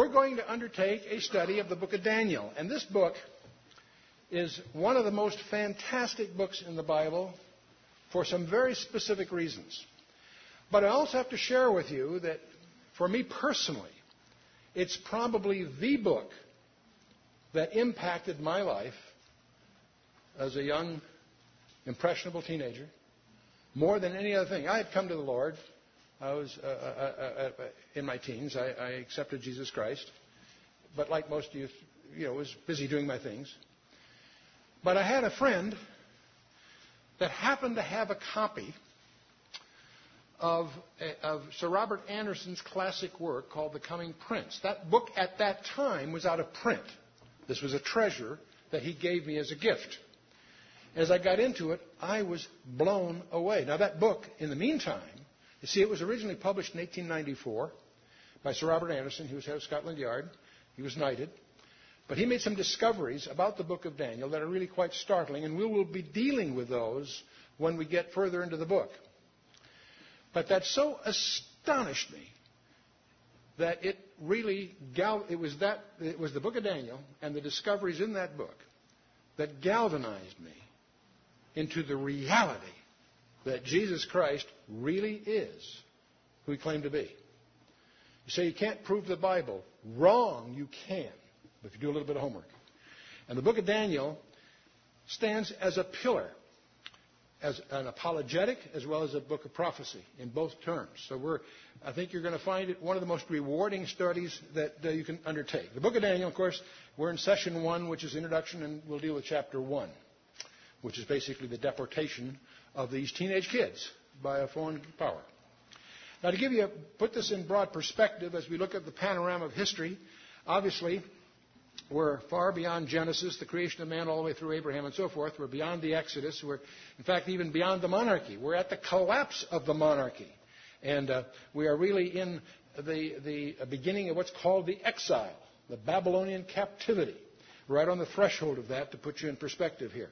we're going to undertake a study of the book of Daniel. And this book is one of the most fantastic books in the Bible for some very specific reasons. But I also have to share with you that for me personally, it's probably the book that impacted my life as a young, impressionable teenager more than any other thing. I had come to the Lord. I was uh, uh, uh, uh in my teens. I, I, accepted Jesus Christ, but like most youth, you know, was busy doing my things. But I had a friend that happened to have a copy of, of Sir Robert Anderson's classic work called The Coming Prince. That book at that time was out of print. This was a treasure that he gave me as a gift. As I got into it, I was blown away. Now, that book, in the meantime, you see, it was originally published in 1894 by Sir Robert Anderson. He was head of Scotland Yard. He was knighted. But he made some discoveries about the book of Daniel that are really quite startling, and we will be dealing with those when we get further into the book. But that so astonished me that it really gal- it was that it was the book of Daniel and the discoveries in that book that galvanized me into the reality that Jesus Christ really is who he claimed to be. You say you can't prove the Bible. Wrong, you can, if you do a little bit of homework. And the book of Daniel stands as a pillar as an apologetic as well as a book of prophecy in both terms. So we're, I think you're going to find it one of the most rewarding studies that uh, you can undertake. The book of Daniel, of course, we're in session one, which is introduction, and we'll deal with chapter one, which is basically the deportation of these teenage kids by a foreign power. Now, to give you, a, put this in broad perspective as we look at the panorama of history, obviously, we're far beyond Genesis, the creation of man, all the way through Abraham and so forth. We're beyond the Exodus. We're, in fact, even beyond the monarchy. We're at the collapse of the monarchy. And uh, we are really in the, the beginning of what's called the exile, the Babylonian captivity. Right on the threshold of that to put you in perspective here.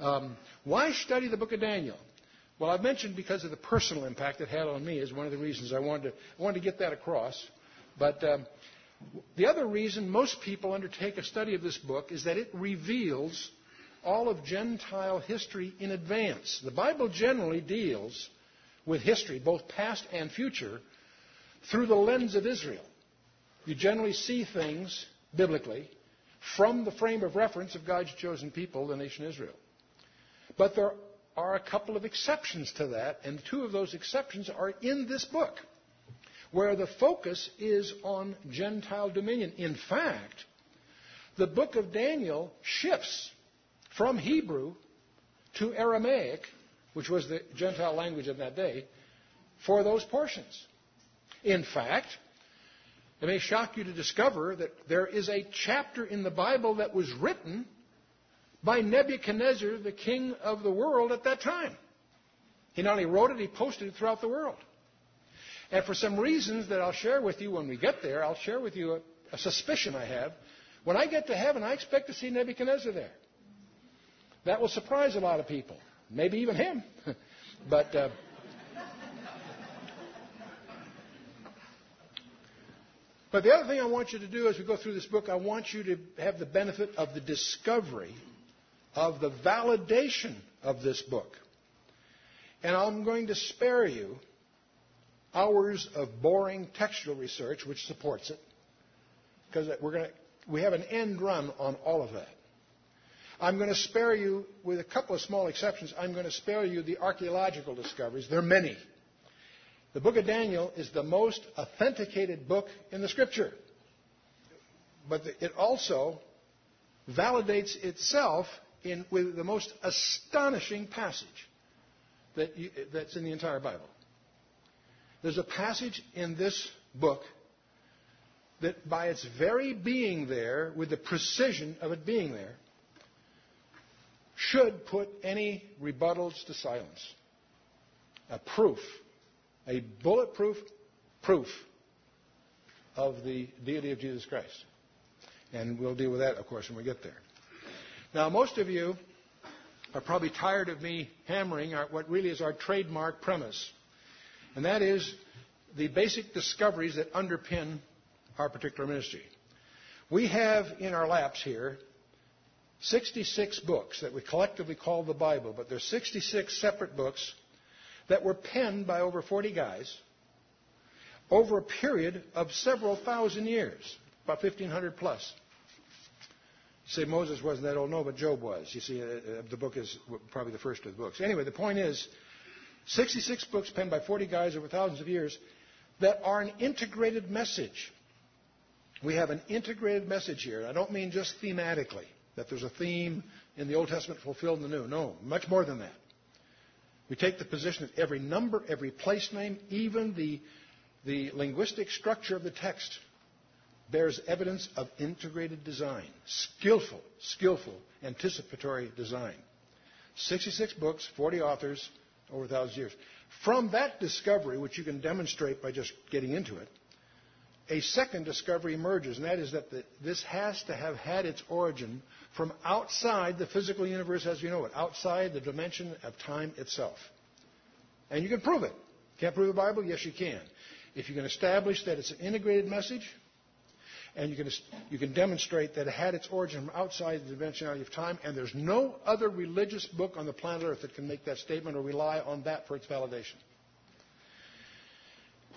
Um, why study the book of Daniel? Well, I've mentioned because of the personal impact it had on me is one of the reasons I wanted to, I wanted to get that across. But um, the other reason most people undertake a study of this book is that it reveals all of Gentile history in advance. The Bible generally deals with history, both past and future, through the lens of Israel. You generally see things biblically from the frame of reference of God's chosen people, the nation Israel. But there are a couple of exceptions to that, and two of those exceptions are in this book where the focus is on Gentile dominion. In fact, the book of Daniel shifts from Hebrew to Aramaic, which was the Gentile language of that day, for those portions. In fact, it may shock you to discover that there is a chapter in the Bible that was written by Nebuchadnezzar, the king of the world at that time. He not only wrote it, he posted it throughout the world. And for some reasons that I'll share with you when we get there, I'll share with you a, a suspicion I have. When I get to heaven, I expect to see Nebuchadnezzar there. That will surprise a lot of people, maybe even him. but uh, but the other thing I want you to do as we go through this book, I want you to have the benefit of the discovery of the validation of this book. And I'm going to spare you hours of boring textual research which supports it, because we're going to, we have an end run on all of that. I'm going to spare you, with a couple of small exceptions, I'm going to spare you the archaeological discoveries. There are many. The book of Daniel is the most authenticated book in the scripture. But it also validates itself in, with the most astonishing passage that you, that's in the entire Bible. There's a passage in this book that, by its very being there, with the precision of it being there, should put any rebuttals to silence. A proof, a bulletproof proof of the deity of Jesus Christ. And we'll deal with that, of course, when we get there. Now, most of you are probably tired of me hammering our, what really is our trademark premise and that is the basic discoveries that underpin our particular ministry. We have in our laps here 66 books that we collectively call the Bible, but there's 66 separate books that were penned by over 40 guys over a period of several thousand years, about 1500 plus. Say Moses wasn't that old? No, but Job was. You see, uh, uh, the book is probably the first of the books. Anyway, the point is 66 books penned by 40 guys over thousands of years that are an integrated message. We have an integrated message here. I don't mean just thematically that there's a theme in the Old Testament fulfilled in the New. No, much more than that. We take the position that every number, every place name, even the, the linguistic structure of the text bears evidence of integrated design, skillful, skillful, anticipatory design. 66 books, 40 authors, over a thousand years. From that discovery, which you can demonstrate by just getting into it, a second discovery emerges, and that is that the, this has to have had its origin from outside the physical universe as we know it, outside the dimension of time itself. And you can prove it. Can't prove the Bible? Yes, you can. If you can establish that it's an integrated message, and you can, you can demonstrate that it had its origin from outside the dimensionality of time, and there's no other religious book on the planet Earth that can make that statement or rely on that for its validation.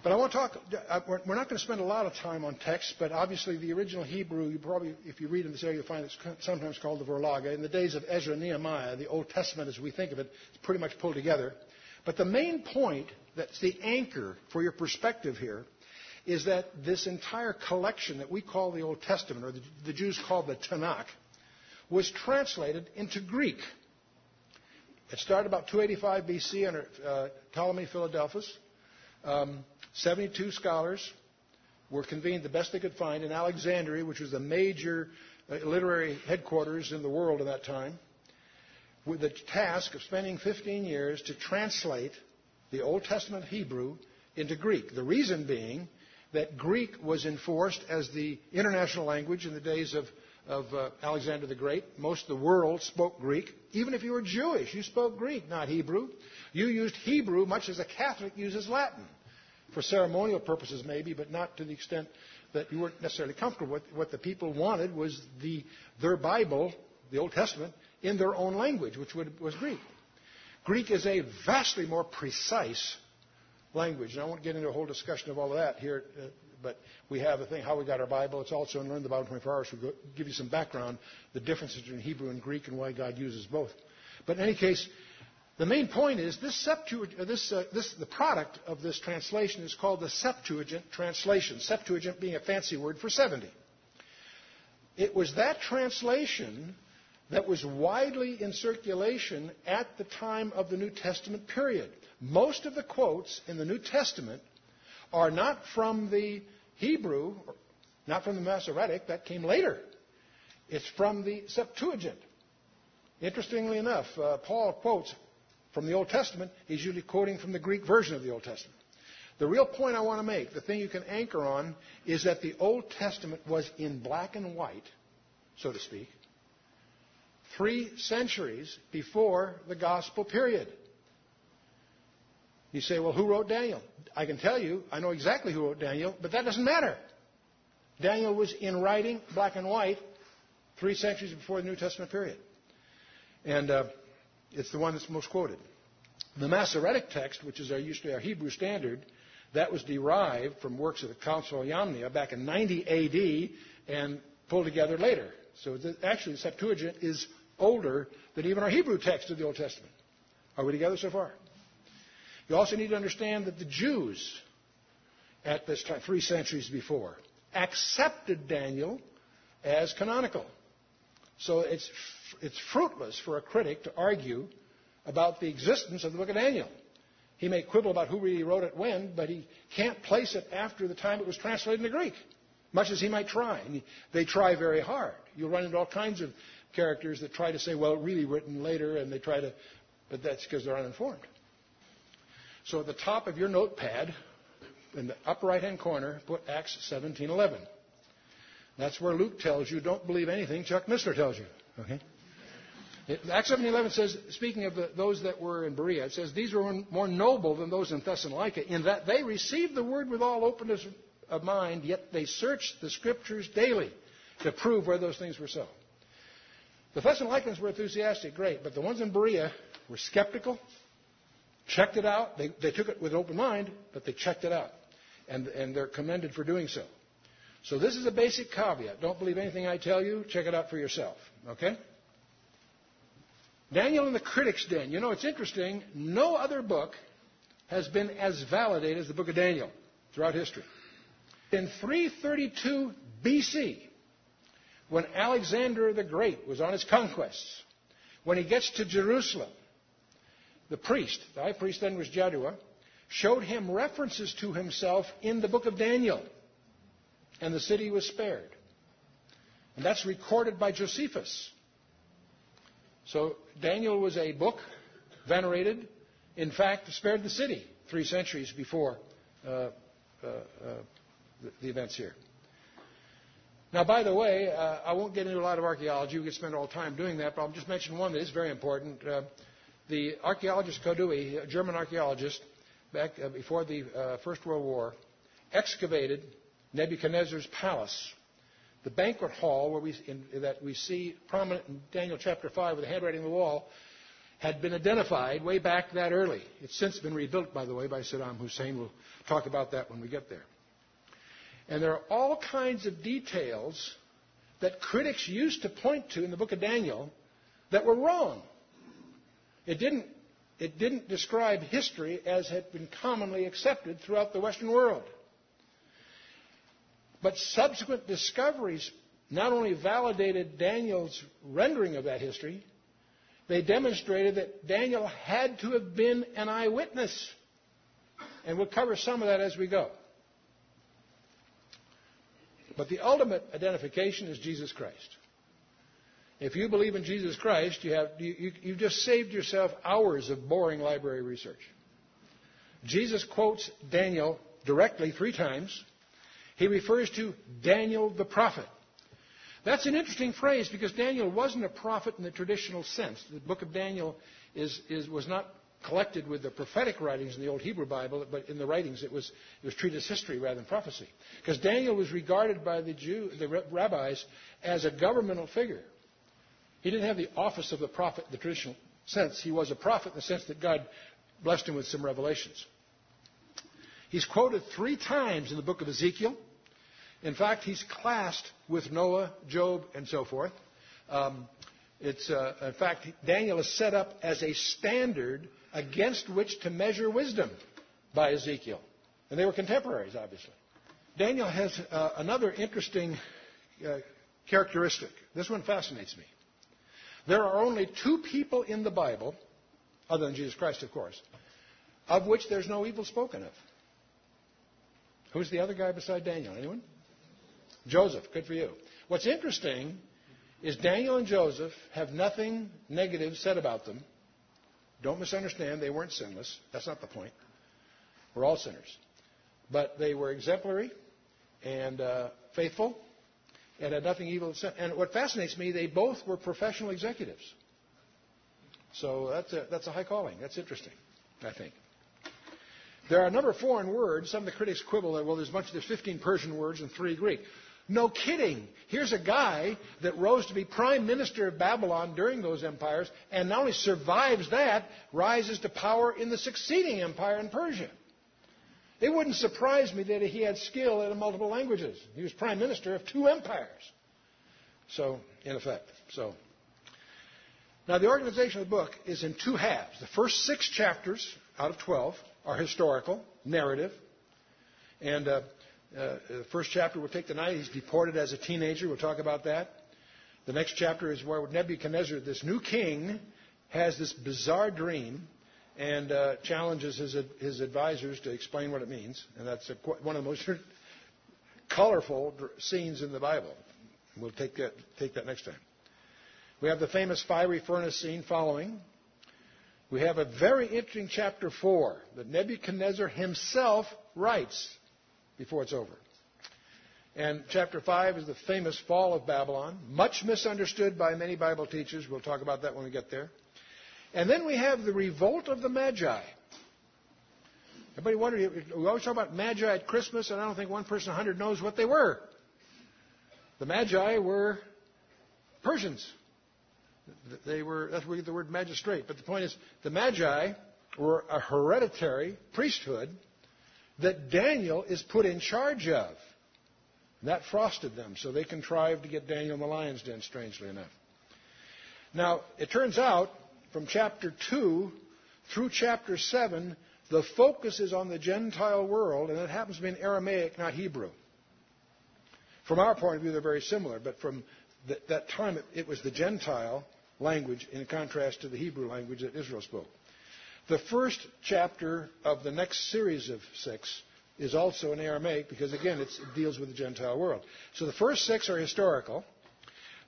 But I want to talk, uh, we're not going to spend a lot of time on text, but obviously the original Hebrew, you probably, if you read in this area, you'll find it's sometimes called the Vorlage. In the days of Ezra and Nehemiah, the Old Testament as we think of it, is pretty much pulled together. But the main point that's the anchor for your perspective here is that this entire collection that we call the Old Testament, or the, the Jews call the Tanakh, was translated into Greek. It started about 285 BC under uh, Ptolemy Philadelphus. Um, 72 scholars were convened the best they could find in Alexandria, which was the major uh, literary headquarters in the world at that time, with the task of spending 15 years to translate the Old Testament Hebrew into Greek. The reason being that Greek was enforced as the international language in the days of, of uh, Alexander the Great. Most of the world spoke Greek. Even if you were Jewish, you spoke Greek, not Hebrew. You used Hebrew much as a Catholic uses Latin for ceremonial purposes maybe, but not to the extent that you weren't necessarily comfortable with. What the people wanted was the, their Bible, the Old Testament, in their own language, which would, was Greek. Greek is a vastly more precise language. And I won't get into a whole discussion of all of that here, uh, but we have a thing, how we got our Bible. It's also in Learn the Bible 24 Hours. We'll give you some background, the differences between Hebrew and Greek and why God uses both. But in any case, the main point is this, Septuagint, uh, this, uh, this, the product of this translation is called the Septuagint translation. Septuagint being a fancy word for 70. It was that translation that was widely in circulation at the time of the New Testament period. Most of the quotes in the New Testament are not from the Hebrew, not from the Masoretic, that came later. It's from the Septuagint. Interestingly enough, uh, Paul quotes from the Old Testament, he's usually quoting from the Greek version of the Old Testament. The real point I want to make, the thing you can anchor on, is that the Old Testament was in black and white, so to speak, three centuries before the gospel period. You say, well, who wrote Daniel? I can tell you, I know exactly who wrote Daniel, but that doesn't matter. Daniel was in writing, black and white, three centuries before the New Testament period. And uh, it's the one that's most quoted. The Masoretic text, which is our, usually our Hebrew standard, that was derived from works of the Council of Yamnia back in 90 AD and pulled together later. So the, actually, the Septuagint is older than even our Hebrew text of the Old Testament. Are we together so far? You also need to understand that the Jews, at this time, three centuries before, accepted Daniel as canonical. So it's it's fruitless for a critic to argue about the existence of the book of Daniel. He may quibble about who really wrote it when, but he can't place it after the time it was translated into Greek, much as he might try. And they try very hard. You'll run into all kinds of characters that try to say, well, really written later, and they try to, but that's because they're uninformed. So at the top of your notepad, in the upper right-hand corner, put Acts 17:11. That's where Luke tells you, don't believe anything Chuck Missler tells you. Okay? Acts 7.11 says, speaking of the, those that were in Berea, it says, These were more noble than those in Thessalonica in that they received the word with all openness of mind, yet they searched the scriptures daily to prove where those things were so. The Thessalonians were enthusiastic, great, but the ones in Berea were skeptical, checked it out. They, they took it with an open mind, but they checked it out. And, and they're commended for doing so. So this is a basic caveat. Don't believe anything I tell you. Check it out for yourself. Okay? Daniel and the critics' den. You know, it's interesting. No other book has been as validated as the book of Daniel throughout history. In 332 BC, when Alexander the Great was on his conquests, when he gets to Jerusalem, the priest, the high priest then was Jaddua, showed him references to himself in the book of Daniel, and the city was spared. And that's recorded by Josephus. So Daniel was a book venerated, in fact, spared the city three centuries before uh, uh, uh, the, events here. Now, by the way, uh, I won't get into a lot of archaeology. We could spend all time doing that, but I'll just mention one that is very important. Uh, the archaeologist Koldewey, a German archaeologist, back uh, before the First World War, excavated Nebuchadnezzar's palace the banquet hall where we, in, that we see prominent in Daniel chapter 5 with the handwriting on the wall had been identified way back that early. It's since been rebuilt, by the way, by Saddam Hussein. We'll talk about that when we get there. And there are all kinds of details that critics used to point to in the book of Daniel that were wrong. It didn't, it didn't describe history as had been commonly accepted throughout the Western world. But subsequent discoveries not only validated Daniel's rendering of that history, they demonstrated that Daniel had to have been an eyewitness. And we'll cover some of that as we go. But the ultimate identification is Jesus Christ. If you believe in Jesus Christ, you have, you, you, just saved yourself hours of boring library research. Jesus quotes Daniel directly three times. He refers to Daniel the prophet. That's an interesting phrase because Daniel wasn't a prophet in the traditional sense. The book of Daniel is, is, was not collected with the prophetic writings in the Old Hebrew Bible, but in the writings it was, it was treated as history rather than prophecy. Because Daniel was regarded by the, Jew, the rabbis as a governmental figure. He didn't have the office of the prophet in the traditional sense. He was a prophet in the sense that God blessed him with some revelations. He's quoted three times in the book of Ezekiel. In fact, he's classed with Noah, Job, and so forth. Um, it's, uh, in fact, Daniel is set up as a standard against which to measure wisdom by Ezekiel. And they were contemporaries, obviously. Daniel has uh, another interesting uh, characteristic. This one fascinates me. There are only two people in the Bible, other than Jesus Christ, of course, of which there's no evil spoken of. Who's the other guy beside Daniel? Anyone? Joseph. Good for you. What's interesting is Daniel and Joseph have nothing negative said about them. Don't misunderstand, they weren't sinless. That's not the point. We're all sinners. But they were exemplary and uh, faithful and had nothing evil to say. And what fascinates me, they both were professional executives. So that's a, that's a high calling. That's interesting, I think. There are a number of foreign words. Some of the critics quibble that, well, there's much, there's 15 Persian words and three Greek. No kidding. Here's a guy that rose to be prime minister of Babylon during those empires, and not only survives that, rises to power in the succeeding empire in Persia. It wouldn't surprise me that he had skill in multiple languages. He was prime minister of two empires. So, in effect. So, now the organization of the book is in two halves. The first six chapters out of 12 are historical, narrative. And uh, uh, the first chapter we'll take tonight, he's deported as a teenager. We'll talk about that. The next chapter is where Nebuchadnezzar, this new king, has this bizarre dream and uh, challenges his, his advisors to explain what it means. And that's a, one of the most colorful scenes in the Bible. We'll take that, take that next time. We have the famous fiery furnace scene following we have a very interesting chapter 4 that Nebuchadnezzar himself writes before it's over. And chapter 5 is the famous fall of Babylon, much misunderstood by many Bible teachers. We'll talk about that when we get there. And then we have the revolt of the Magi. Everybody wondered, we always talk about Magi at Christmas, and I don't think one person in 100 knows what they were. The Magi were Persians. They were, that's where we get the word magistrate. But the point is, the Magi were a hereditary priesthood that Daniel is put in charge of. And that frosted them, so they contrived to get Daniel in the lion's den, strangely enough. Now, it turns out, from chapter 2 through chapter 7, the focus is on the Gentile world, and it happens to be in Aramaic, not Hebrew. From our point of view, they're very similar, but from that time, it, it was the Gentile language in contrast to the Hebrew language that Israel spoke. The first chapter of the next series of six is also in Aramaic because, again, it deals with the Gentile world. So the first six are historical.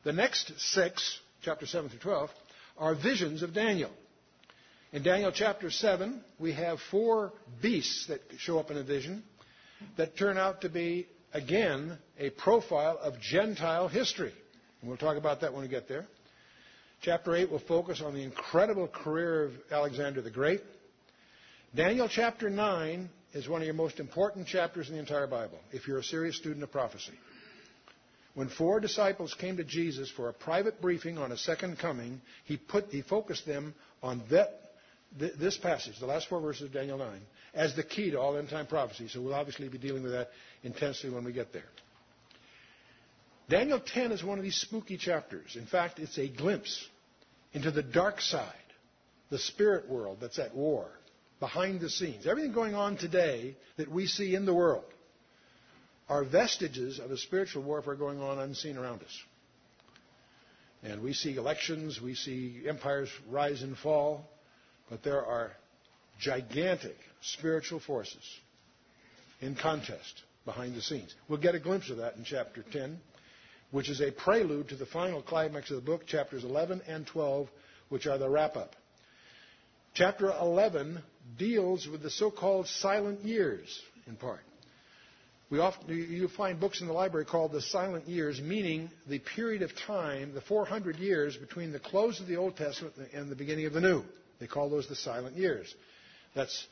The next six, chapter 7 through 12, are visions of Daniel. In Daniel chapter 7, we have four beasts that show up in a vision that turn out to be, again, a profile of Gentile history. And we'll talk about that when we get there. Chapter 8 will focus on the incredible career of Alexander the Great. Daniel chapter 9 is one of your most important chapters in the entire Bible, if you're a serious student of prophecy. When four disciples came to Jesus for a private briefing on a second coming, he, put, he focused them on that, this passage, the last four verses of Daniel 9, as the key to all end time prophecy. So we'll obviously be dealing with that intensely when we get there. Daniel 10 is one of these spooky chapters. In fact, it's a glimpse into the dark side, the spirit world that's at war, behind the scenes. Everything going on today that we see in the world are vestiges of a spiritual warfare going on unseen around us. And we see elections, we see empires rise and fall, but there are gigantic spiritual forces in contest behind the scenes. We'll get a glimpse of that in chapter 10 which is a prelude to the final climax of the book, chapters 11 and 12, which are the wrap up. Chapter 11 deals with the so called silent years, in part. We often, you find books in the library called the silent years, meaning the period of time, the 400 years between the close of the Old Testament and the beginning of the New. They call those the silent years. That's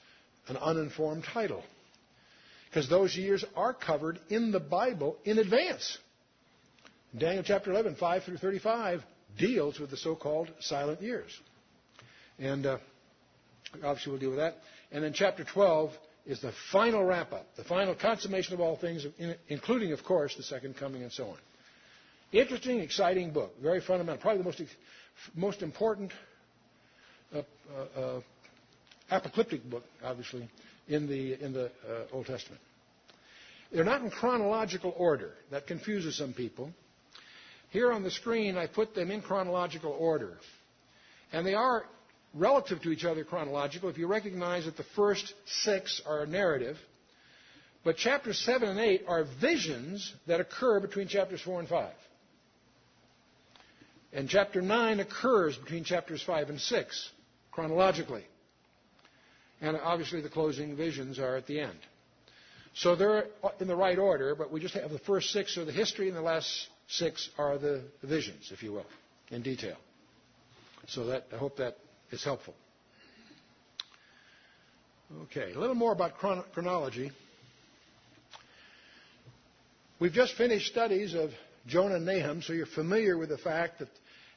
an uninformed title. Because those years are covered in the Bible in advance. Daniel chapter 11, 5 through 35, deals with the so called silent years. And uh, obviously we'll deal with that. And then chapter 12 is the final wrap up, the final consummation of all things, including, of course, the second coming and so on. Interesting, exciting book, very fundamental, probably the most, most important uh, uh, uh, apocalyptic book, obviously, in the, in the uh, Old Testament. They're not in chronological order. That confuses some people. Here on the screen, I put them in chronological order. And they are relative to each other chronological if you recognize that the first six are narrative. But chapters 7 and 8 are visions that occur between chapters 4 and 5. And chapter 9 occurs between chapters 5 and 6, chronologically. And obviously the closing visions are at the end. So they're in the right order, but we just have the first six are the history and the last Six are the visions, if you will, in detail. So that, I hope that is helpful. Okay, a little more about chron- chronology. We've just finished studies of Jonah and Nahum, so you're familiar with the fact that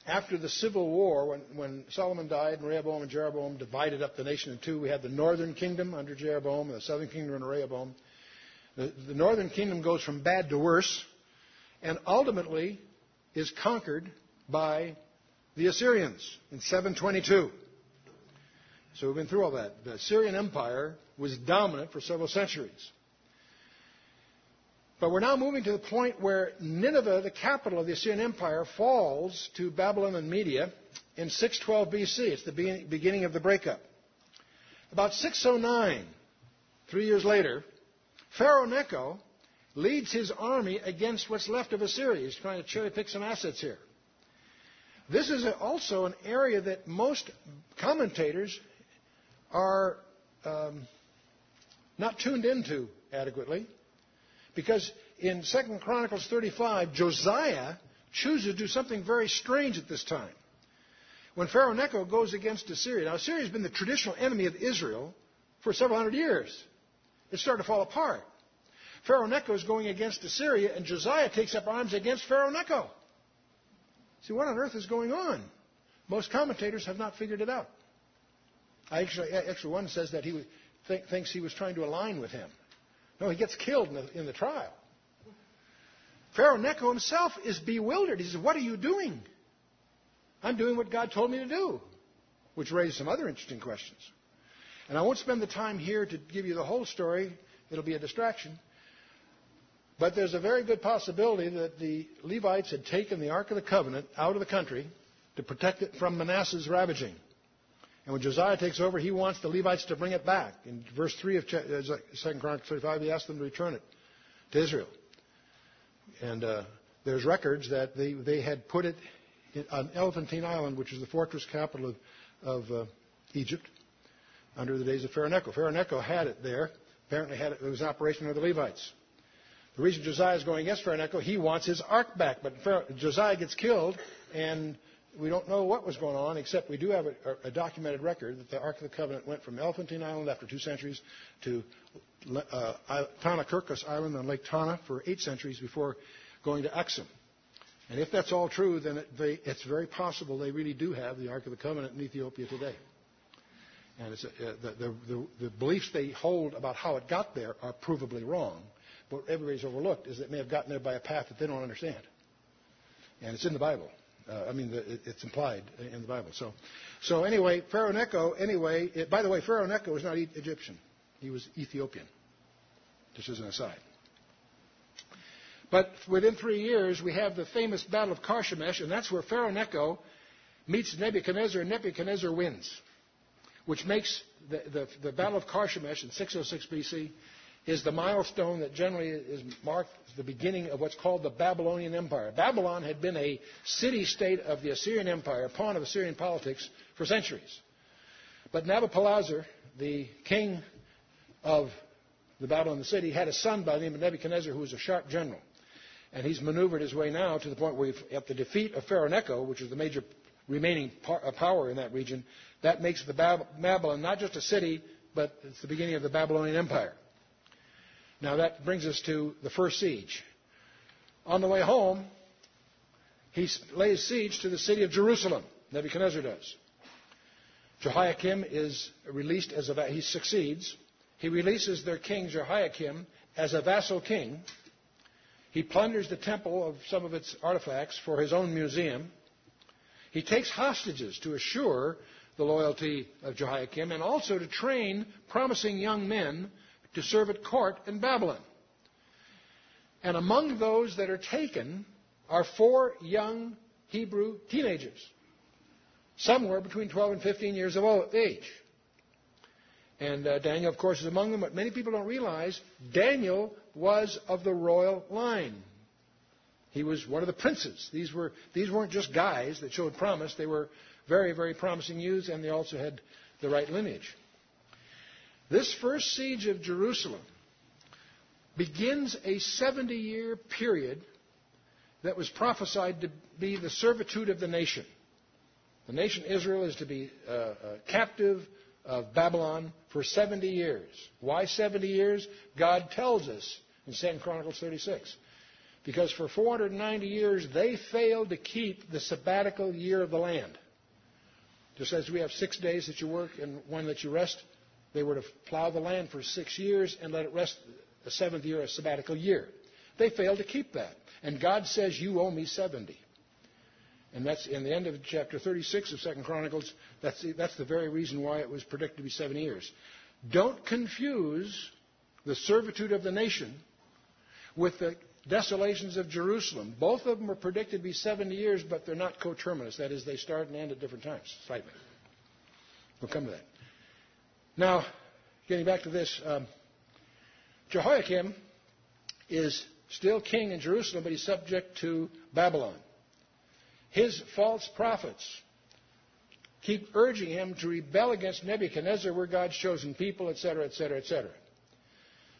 after the civil war, when, when Solomon died and Rehoboam and Jeroboam divided up the nation in two, we had the northern kingdom under Jeroboam and the southern kingdom under Rehoboam. The, the northern kingdom goes from bad to worse and ultimately is conquered by the Assyrians in 722. So we've been through all that. The Assyrian Empire was dominant for several centuries. But we're now moving to the point where Nineveh, the capital of the Assyrian Empire, falls to Babylon and Media in 612 BC. It's the beginning of the breakup. About 609, three years later, Pharaoh Necho leads his army against what's left of Assyria. He's trying to cherry pick some assets here. This is also an area that most commentators are um, not tuned into adequately because in 2 Chronicles 35, Josiah chooses to do something very strange at this time. When Pharaoh Necho goes against Assyria, now Assyria has been the traditional enemy of Israel for several hundred years. It started to fall apart. Pharaoh Necho is going against Assyria, and Josiah takes up arms against Pharaoh Necho. See, what on earth is going on? Most commentators have not figured it out. I actually, actually one says that he th- thinks he was trying to align with him. No, he gets killed in the, in the trial. Pharaoh Necho himself is bewildered. He says, What are you doing? I'm doing what God told me to do, which raises some other interesting questions. And I won't spend the time here to give you the whole story, it'll be a distraction. But there's a very good possibility that the Levites had taken the Ark of the Covenant out of the country to protect it from Manasseh's ravaging. And when Josiah takes over, he wants the Levites to bring it back. In verse 3 of 2 uh, Chronicles 35, he asks them to return it to Israel. And uh, there's records that they, they had put it on Elephantine Island, which is the fortress capital of, of uh, Egypt, under the days of Pharaoh Necho. Pharaoh Necho had it there. Apparently, had it, it was an operation of the Levites. The reason Josiah is going against Pharaoh he wants his ark back. But Josiah gets killed, and we don't know what was going on, except we do have a, a, documented record that the Ark of the Covenant went from Elephantine Island after two centuries to uh, Tana Kirkos Island on Lake Tana for eight centuries before going to Axum. And if that's all true, then it, they, it's very possible they really do have the Ark of the Covenant in Ethiopia today. And uh, the, the, the, the beliefs they hold about how it got there are provably wrong. What everybody's overlooked is that may have gotten there by a path that they don't understand. And it's in the Bible. Uh, I mean, the, it, it's implied in the Bible. So, so anyway, Pharaoh Necho. Anyway, it, by the way, Pharaoh Necho was not Egyptian; he was Ethiopian. Just as an aside. But within three years, we have the famous Battle of Carchemish, and that's where Pharaoh Necho meets Nebuchadnezzar, and Nebuchadnezzar wins, which makes the, the, the Battle of Carchemish in 606 BC is the milestone that generally is marked the beginning of what's called the Babylonian Empire. Babylon had been a city state of the Assyrian Empire, a pawn of Assyrian politics for centuries. But Nabopolassar, the king of the Babylon city, had a son by the name of Nebuchadnezzar who was a sharp general. And he's maneuvered his way now to the point where, at the defeat of Pharaoh Necho, which is the major remaining uh, power in that region, that makes the Babylon not just a city, but it's the beginning of the Babylonian Empire. Now that brings us to the first siege. On the way home, he lays siege to the city of Jerusalem. Nebuchadnezzar does. Jehoiakim is released as a he succeeds. He releases their king Jehoiakim as a vassal king. He plunders the temple of some of its artifacts for his own museum. He takes hostages to assure the loyalty of Jehoiakim and also to train promising young men to serve at court in Babylon. And among those that are taken are four young Hebrew teenagers, somewhere between 12 and 15 years of age. And uh, Daniel, of course, is among them, but many people don't realize Daniel was of the royal line. He was one of the princes. These, were, these weren't just guys that showed promise, they were very, very promising youths, and they also had the right lineage. This first siege of Jerusalem begins a 70 year period that was prophesied to be the servitude of the nation. The nation Israel is to be uh, uh, captive of Babylon for 70 years. Why 70 years? God tells us in 2 Chronicles 36. Because for 490 years they failed to keep the sabbatical year of the land. Just as we have six days that you work and one that you rest, they were to plow the land for six years and let it rest the seventh year, a sabbatical year. They failed to keep that. And God says, You owe me 70. And that's in the end of chapter 36 of Second Chronicles. That's the, that's the very reason why it was predicted to be seven years. Don't confuse the servitude of the nation with the desolations of Jerusalem. Both of them are predicted to be 70 years, but they're not coterminous. That is, they start and end at different times, slightly. We'll come to that. Now, getting back to this, um, Jehoiakim is still king in Jerusalem, but he's subject to Babylon. His false prophets keep urging him to rebel against Nebuchadnezzar, we're God's chosen people, etc., etc., etc.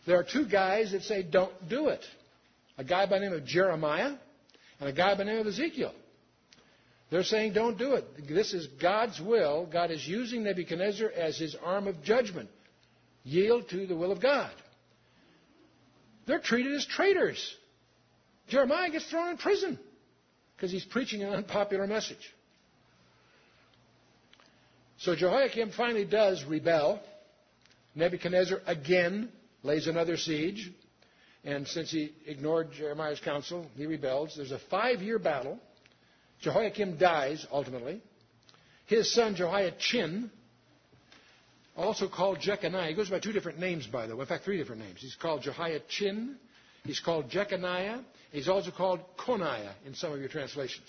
There are two guys that say, don't do it. A guy by the name of Jeremiah and a guy by the name of Ezekiel. They're saying, don't do it. This is God's will. God is using Nebuchadnezzar as his arm of judgment. yield to the will of God. They're treated as traitors. Jeremiah gets thrown in prison because he's preaching an unpopular message. So Jehoiakim finally does rebel. Nebuchadnezzar again lays another siege. And since he ignored Jeremiah's counsel, he rebels. There's a five year battle. Jehoiakim dies ultimately. His son Jehoiachin, also called Jeconiah, he goes by two different names, by the way. In fact, three different names. He's called Jehoiachin, he's called Jeconiah, he's also called Coniah in some of your translations.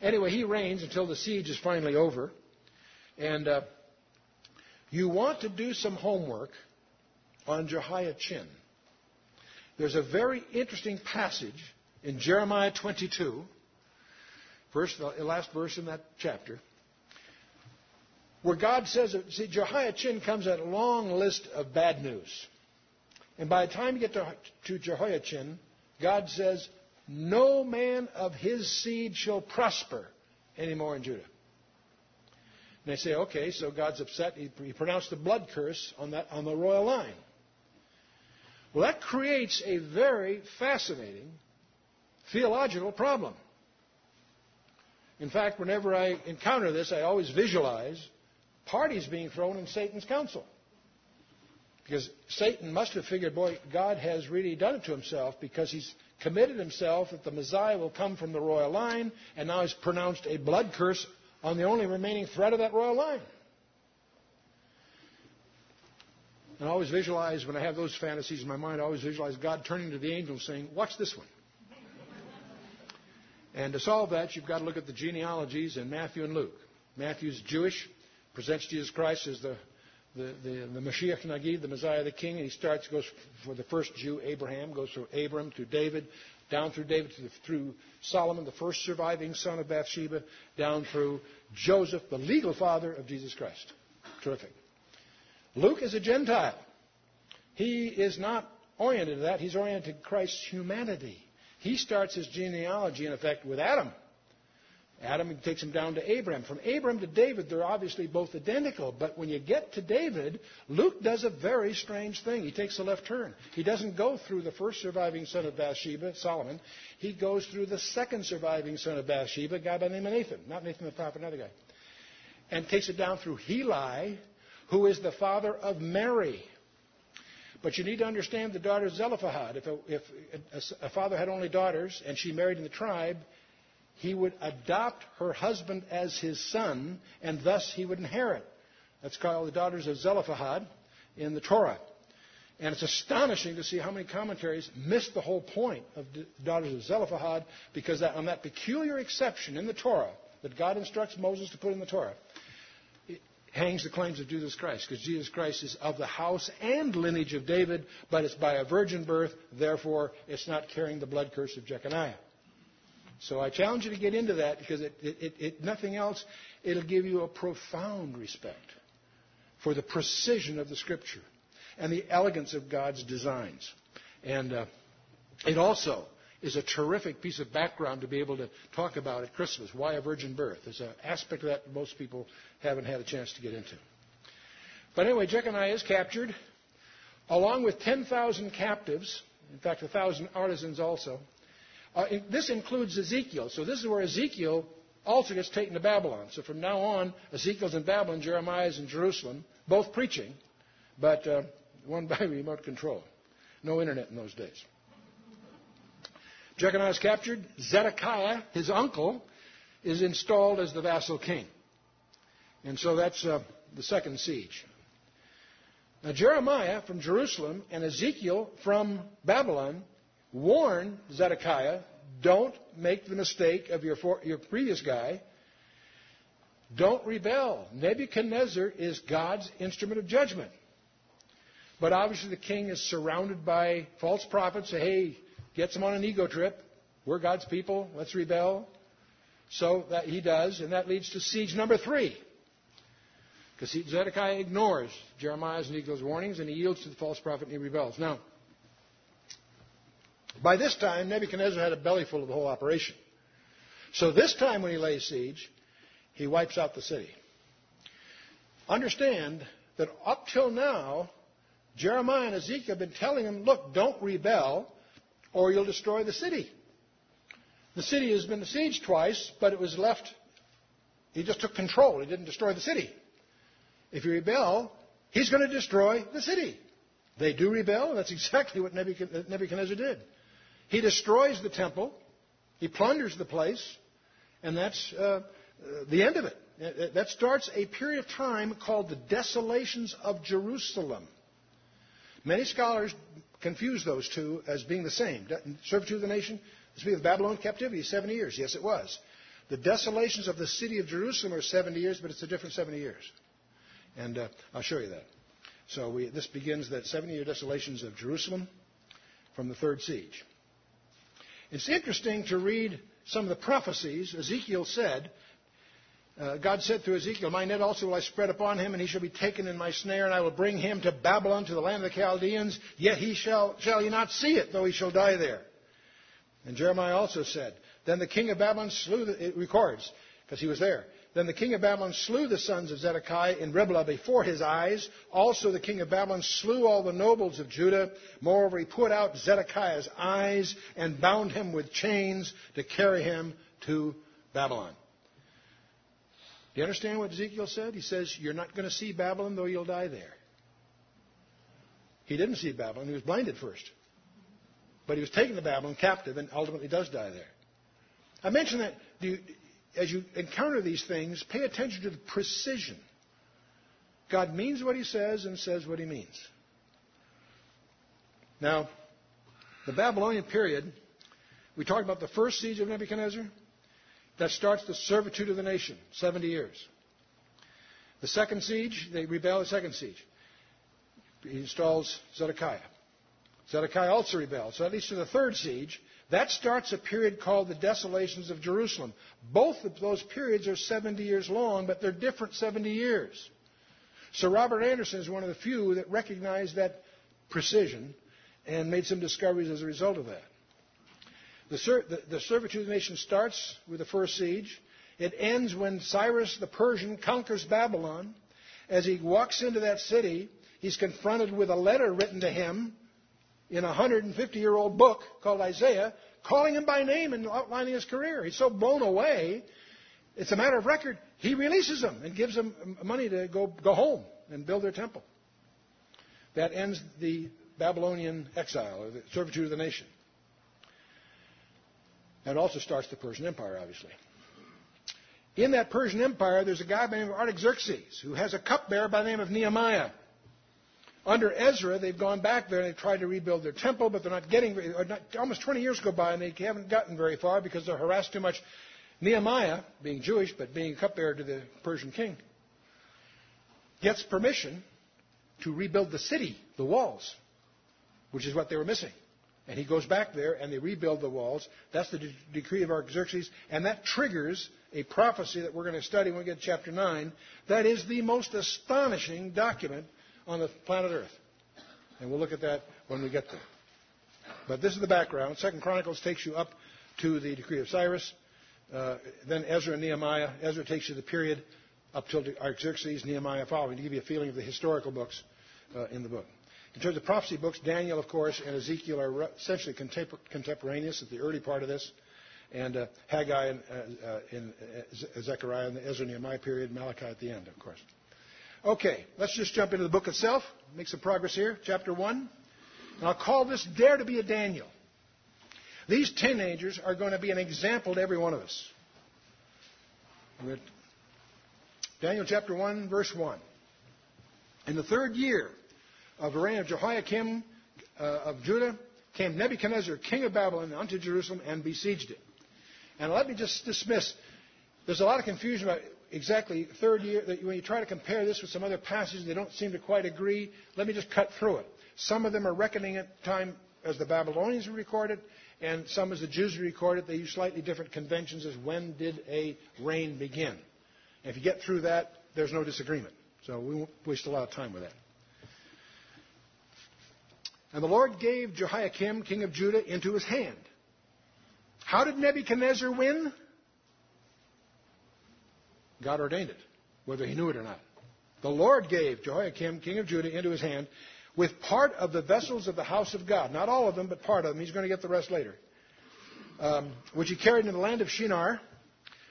Anyway, he reigns until the siege is finally over. And uh, you want to do some homework on Jehoiachin. There's a very interesting passage in Jeremiah 22, first, the last verse in that chapter, where God says, see, Jehoiachin comes at a long list of bad news. And by the time you get to, to Jehoiachin, God says, no man of his seed shall prosper anymore in Judah. And they say, okay, so God's upset. He, he pronounced the blood curse on, that, on the royal line. Well, that creates a very fascinating theological problem. In fact, whenever I encounter this, I always visualize parties being thrown in Satan's council. Because Satan must have figured, boy, God has really done it to himself because he's committed himself that the Messiah will come from the royal line, and now he's pronounced a blood curse on the only remaining thread of that royal line. And I always visualize, when I have those fantasies in my mind, I always visualize God turning to the angels saying, Watch this one. And to solve that, you've got to look at the genealogies in Matthew and Luke. Matthew's Jewish, presents Jesus Christ as the, the, the, the Mashiach Nagid, the Messiah, the King, and he starts, goes for the first Jew, Abraham, goes through Abram, through David, down through David through Solomon, the first surviving son of Bathsheba, down through Joseph, the legal father of Jesus Christ. Terrific. Luke is a Gentile. He is not oriented to that. He's oriented to Christ's humanity. He starts his genealogy, in effect, with Adam. Adam takes him down to Abraham. From Abraham to David, they're obviously both identical. But when you get to David, Luke does a very strange thing. He takes a left turn. He doesn't go through the first surviving son of Bathsheba, Solomon. He goes through the second surviving son of Bathsheba, a guy by the name of Nathan. Not Nathan the prophet, another guy. And takes it down through Heli, who is the father of Mary. But you need to understand the daughter of Zelophehad. If, a, if a, a father had only daughters and she married in the tribe, he would adopt her husband as his son, and thus he would inherit. That's called the daughters of Zelophehad in the Torah. And it's astonishing to see how many commentaries miss the whole point of the daughters of Zelophehad because that, on that peculiar exception in the Torah that God instructs Moses to put in the Torah, hangs the claims of Jesus Christ because Jesus Christ is of the house and lineage of David, but it's by a virgin birth, therefore it's not carrying the blood curse of Jeconiah. So I challenge you to get into that because it, it, it, nothing else, it'll give you a profound respect for the precision of the Scripture and the elegance of God's designs. And uh, it also is a terrific piece of background to be able to talk about at Christmas. Why a virgin birth? There's an aspect of that most people haven't had a chance to get into. But anyway, Jeconiah is captured, along with 10,000 captives, in fact, 1,000 artisans also. Uh, this includes Ezekiel. So this is where Ezekiel also gets taken to Babylon. So from now on, Ezekiel's in Babylon, Jeremiah's in Jerusalem, both preaching, but uh, one by remote control. No internet in those days. Jeconiah is captured. Zedekiah, his uncle, is installed as the vassal king. And so that's uh, the second siege. Now, Jeremiah from Jerusalem and Ezekiel from Babylon warn Zedekiah, don't make the mistake of your, for, your previous guy. Don't rebel. Nebuchadnezzar is God's instrument of judgment. But obviously, the king is surrounded by false prophets. Hey, gets him on an ego trip. We're God's people. Let's rebel. So that he does, and that leads to siege number three. Because Zedekiah ignores Jeremiah's and Ezekiel's warnings, and he yields to the false prophet and he rebels. Now, by this time, Nebuchadnezzar had a bellyful of the whole operation. So this time when he lays siege, he wipes out the city. Understand that up till now, Jeremiah and Ezekiel have been telling him, look, don't rebel or you'll destroy the city. The city has been besieged twice, but it was left, he just took control. He didn't destroy the city. If you rebel, he's going to destroy the city. They do rebel, and that's exactly what Nebuchadnezzar did. He destroys the temple, he plunders the place, and that's uh, the end of it. That starts a period of time called the desolations of Jerusalem. Many scholars confuse those two as being the same. Servitude of the nation, this be the Babylon captivity, 70 years. Yes, it was. The desolations of the city of Jerusalem are 70 years, but it's a different 70 years. And uh, I'll show you that. So we, this begins that 70 year desolations of Jerusalem from the third siege. It's interesting to read some of the prophecies. Ezekiel said, uh, God said through Ezekiel, My net also will I spread upon him, and he shall be taken in my snare, and I will bring him to Babylon, to the land of the Chaldeans. Yet he shall, shall he not see it, though he shall die there. And Jeremiah also said, Then the king of Babylon slew, the, it records, because he was there. Then the king of Babylon slew the sons of Zedekiah in Riblah before his eyes. Also the king of Babylon slew all the nobles of Judah. Moreover, he put out Zedekiah's eyes and bound him with chains to carry him to Babylon. You understand what Ezekiel said? He says, You're not going to see Babylon, though you'll die there. He didn't see Babylon. He was blinded first. But he was taken to Babylon captive and ultimately does die there. I mentioned that as you encounter these things, pay attention to the precision. God means what he says and says what he means. Now, the Babylonian period, we talked about the first siege of Nebuchadnezzar. That starts the servitude of the nation, 70 years. The second siege, they rebel the second siege. He installs Zedekiah. Zedekiah also rebels. So that leads to the third siege. That starts a period called the desolations of Jerusalem. Both of those periods are 70 years long, but they're different 70 years. So Robert Anderson is one of the few that recognized that precision and made some discoveries as a result of that. The, the, the servitude of the nation starts with the first siege. It ends when Cyrus the Persian conquers Babylon. As he walks into that city, he's confronted with a letter written to him in a 150 year old book called Isaiah, calling him by name and outlining his career. He's so blown away, it's a matter of record. He releases them and gives them money to go, go home and build their temple. That ends the Babylonian exile, or the servitude of the nation. And also starts the Persian Empire, obviously. In that Persian Empire, there's a guy by the name of Artaxerxes who has a cupbearer by the name of Nehemiah. Under Ezra, they've gone back there and they've tried to rebuild their temple, but they're not getting, almost 20 years go by and they haven't gotten very far because they're harassed too much. Nehemiah, being Jewish but being cupbearer to the Persian king, gets permission to rebuild the city, the walls, which is what they were missing. And he goes back there and they rebuild the walls. That's the de- decree of Artaxerxes. And that triggers a prophecy that we're going to study when we get to chapter 9. That is the most astonishing document on the planet Earth. And we'll look at that when we get there. But this is the background. Second Chronicles takes you up to the decree of Cyrus. Uh, then Ezra and Nehemiah. Ezra takes you the period up till Artaxerxes, Nehemiah following, to give you a feeling of the historical books uh, in the book. In terms of prophecy books, Daniel, of course, and Ezekiel are essentially contemporaneous at the early part of this, and uh, Haggai and, uh, in uh, Zechariah the Ezra Nehemiah period, Malachi at the end, of course. Okay, let's just jump into the book itself. Make some progress here. Chapter 1. And I'll call this Dare to be a Daniel. These teenagers are going to be an example to every one of us. Daniel chapter 1, verse 1. In the third year of the reign of Jehoiakim uh, of Judah came Nebuchadnezzar, king of Babylon, unto Jerusalem and besieged it. And let me just dismiss. There's a lot of confusion about exactly third year, that when you try to compare this with some other passages, they don't seem to quite agree. Let me just cut through it. Some of them are reckoning at time as the Babylonians recorded, and some as the Jews recorded. They use slightly different conventions as when did a reign begin. And if you get through that, there's no disagreement. So we won't waste a lot of time with that. And the Lord gave Jehoiakim, king of Judah, into his hand. How did Nebuchadnezzar win? God ordained it, whether he knew it or not. The Lord gave Jehoiakim, king of Judah, into his hand. with part of the vessels of the house of God. Not all of them, but part of them. He's going to get the rest later. Um, which he carried into the land of Shinar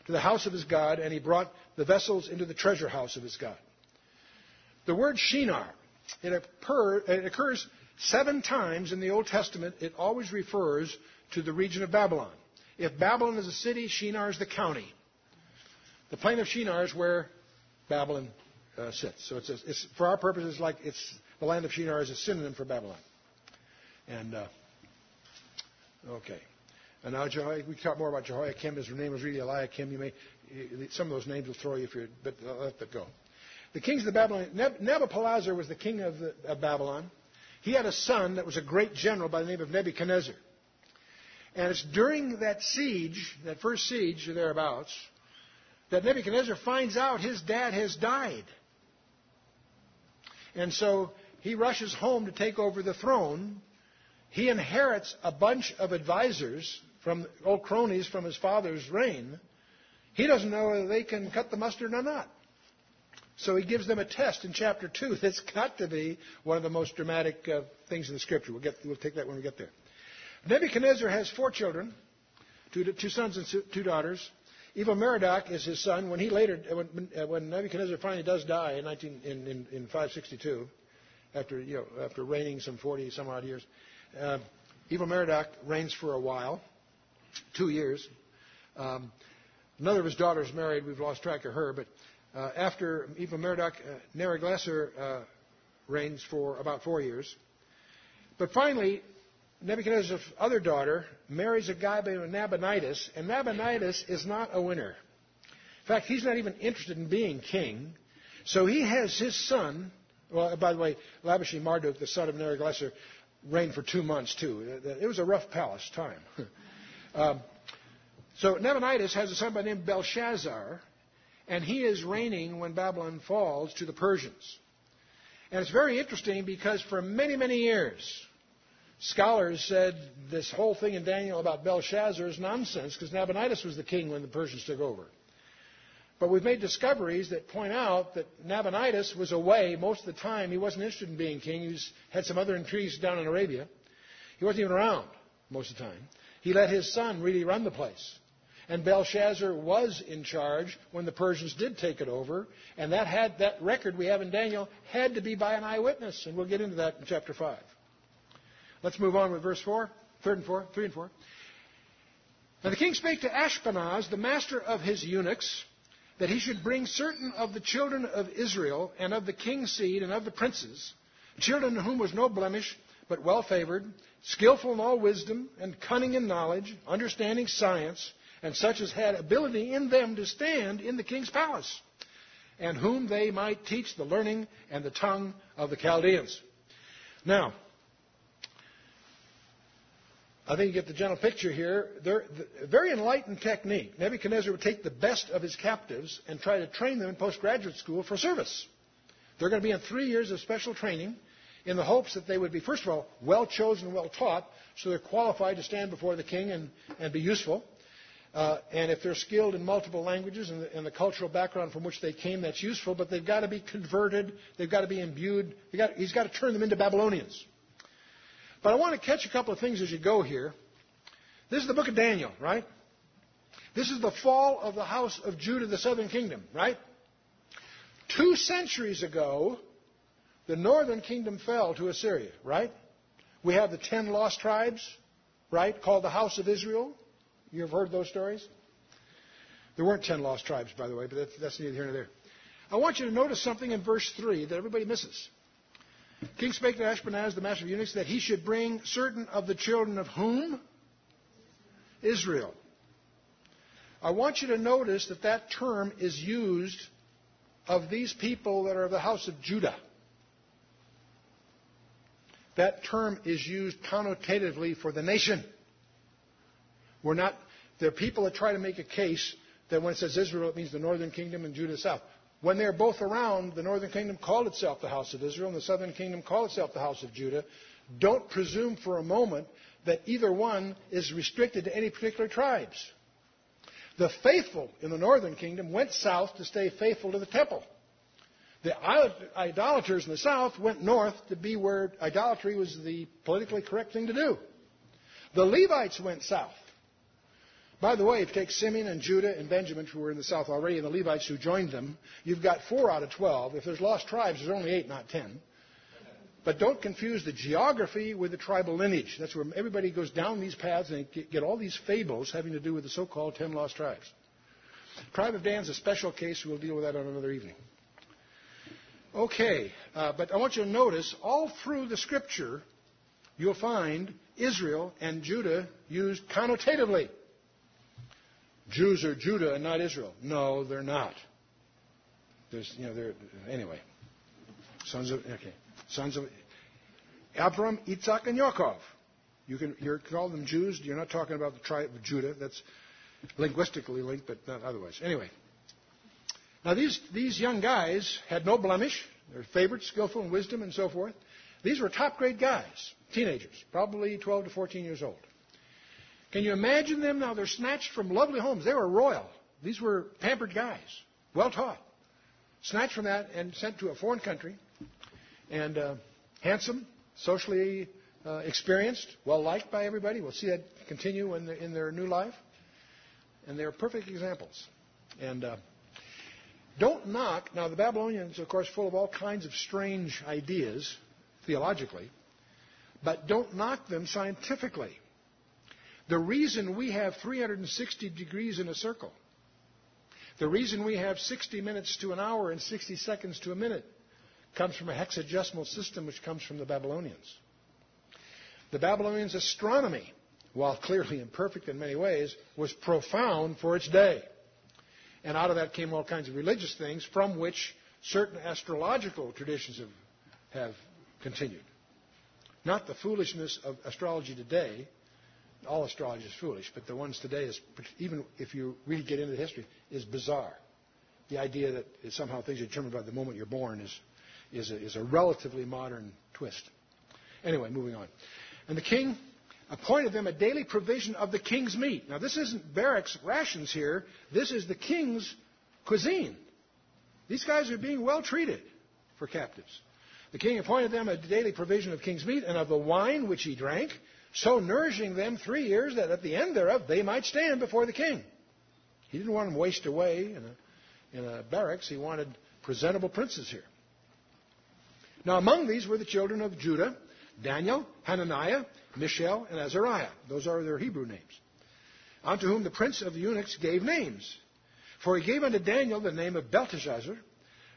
to the house of his God, and he brought the vessels into the treasure house of his God. The word Shinar, it, occur, it occurs seven times in the Old Testament. It always refers to the region of Babylon. If Babylon is a city, Shinar is the county. The plain of Shinar is where Babylon uh, sits. So it's, a, it's, for our purposes, like it's the land of Shinar is a synonym for Babylon. And uh, okay, and now Jeho- we talk more about Jehoiakim. His name was really Eliakim. You may some of those names will throw you if you, but I'll let that go. The kings of the Babylon. Nabopolassar was the king of, the, of Babylon. He had a son that was a great general by the name of Nebuchadnezzar. And it's during that siege, that first siege or thereabouts, that Nabopolassar finds out his dad has died. And so he rushes home to take over the throne. He inherits a bunch of advisors from old cronies from his father's reign. He doesn't know whether they can cut the mustard or not. So he gives them a test in chapter 2 that's got to be one of the most dramatic uh, things in the scripture. We'll, get, we'll take that when we get there. Nebuchadnezzar has four children, two, two sons and two daughters. Evil Merodach is his son. When he later, uh, when, uh, when Nebuchadnezzar finally does die in, 19, in, in, in 562, after you know, after reigning some 40 some odd years, uh, Evil Merodach reigns for a while, two years. Um, another of his daughters married. We've lost track of her, but uh, after Evil Merodach, uh, Neriglissar uh, reigns for about four years. But finally, Nebuchadnezzar's other daughter marries a guy by Nabonidus, and Nabonidus is not a winner. In fact, he's not even interested in being king. So he has his son, well, by the way, Labashi Marduk, the son of Neriglissar, reigned for two months too. It was a rough palace time. um, so Nabonidus has a son by the name of Belshazzar, and he is reigning when Babylon falls to the Persians. And it's very interesting because for many, many years, Scholars said this whole thing in Daniel about Belshazzar is nonsense because Nabonidus was the king when the Persians took over. But we've made discoveries that point out that Nabonidus was away most of the time. He wasn't interested in being king. He had some other intrigues down in Arabia. He wasn't even around most of the time. He let his son really run the place. And Belshazzar was in charge when the Persians did take it over. And that, had, that record we have in Daniel had to be by an eyewitness. And we'll get into that in chapter 5. Let's move on with verse 4, third and 4, 3 and 4. Now the king spake to Ashpenaz, the master of his eunuchs, that he should bring certain of the children of Israel, and of the king's seed, and of the princes, children whom was no blemish, but well favored, skillful in all wisdom, and cunning in knowledge, understanding science, and such as had ability in them to stand in the king's palace, and whom they might teach the learning and the tongue of the Chaldeans. Now, I think you get the general picture here. They're, the, very enlightened technique. Nebuchadnezzar would take the best of his captives and try to train them in postgraduate school for service. They're going to be in three years of special training in the hopes that they would be, first of all, well chosen and well taught, so they're qualified to stand before the king and, and be useful. Uh, and if they're skilled in multiple languages and the, and the, cultural background from which they came, that's useful, but they've got to be converted, they've got to be imbued, got, he's got to turn them into Babylonians. But I want to catch a couple of things as you go here. This is the book of Daniel, right? This is the fall of the house of Judah, the southern kingdom, right? Two centuries ago, the northern kingdom fell to Assyria, right? We have the ten lost tribes, right, called the house of Israel. You have heard those stories? There weren't ten lost tribes, by the way, but that's, that's neither here nor there. I want you to notice something in verse 3 that everybody misses. King spake to Ashpenaz, the master of eunuchs, that he should bring certain of the children of whom? Israel. I want you to notice that that term is used of these people that are of the house of Judah. That term is used connotatively for the nation. We're not, there are people that try to make a case that when it says Israel, it means the northern kingdom and Judah south. When they're both around, the northern kingdom called itself the house of Israel, and the southern kingdom called itself the house of Judah. Don't presume for a moment that either one is restricted to any particular tribes. The faithful in the northern kingdom went south to stay faithful to the temple. The idolaters in the south went north to be where idolatry was the politically correct thing to do. The Levites went south. By the way, if you take Simeon and Judah and Benjamin, who were in the south already, and the Levites who joined them, you've got four out of twelve. If there's lost tribes, there's only eight, not ten. But don't confuse the geography with the tribal lineage. That's where everybody goes down these paths and get all these fables having to do with the so-called ten lost tribes. Tribe of Dan is a special case. We'll deal with that on another evening. Okay, uh, but I want you to notice all through the scripture, you'll find Israel and Judah used connotatively. Jews are Judah and not Israel. No, they're not. There's, you know, they're, anyway. Sons of, okay. Sons of Abram, Isaac, and Yaakov. You can you're call them Jews. You're not talking about the tribe of Judah. That's linguistically linked, but not otherwise. Anyway. Now these, these young guys had no blemish. They're favored, skillful in wisdom, and so forth. These were top grade guys, teenagers, probably 12 to 14 years old. Can you imagine them now? They're snatched from lovely homes. They were royal. These were pampered guys, well taught. Snatched from that and sent to a foreign country, and uh, handsome, socially uh, experienced, well liked by everybody. We'll see that continue in, the, in their new life. And they're perfect examples. And uh, don't knock. Now, the Babylonians, of course, full of all kinds of strange ideas theologically, but don't knock them scientifically. The reason we have 360 degrees in a circle, the reason we have 60 minutes to an hour and 60 seconds to a minute, comes from a hexadecimal system which comes from the Babylonians. The Babylonians' astronomy, while clearly imperfect in many ways, was profound for its day. And out of that came all kinds of religious things from which certain astrological traditions have, have continued. Not the foolishness of astrology today, all astrology is foolish, but the ones today is, even if you really get into the history, is bizarre. The idea that somehow things are determined by the moment you're born is, is, a, is a relatively modern twist. Anyway, moving on. And the king appointed them a daily provision of the king's meat. Now, this isn't barracks rations here. This is the king's cuisine. These guys are being well treated for captives. The king appointed them a daily provision of king's meat and of the wine which he drank, so nourishing them three years that at the end thereof they might stand before the king. He didn't want them waste away in a, in a barracks. He wanted presentable princes here. Now, among these were the children of Judah Daniel, Hananiah, Mishael, and Azariah. Those are their Hebrew names. Unto whom the prince of the eunuchs gave names. For he gave unto Daniel the name of Belteshazzar,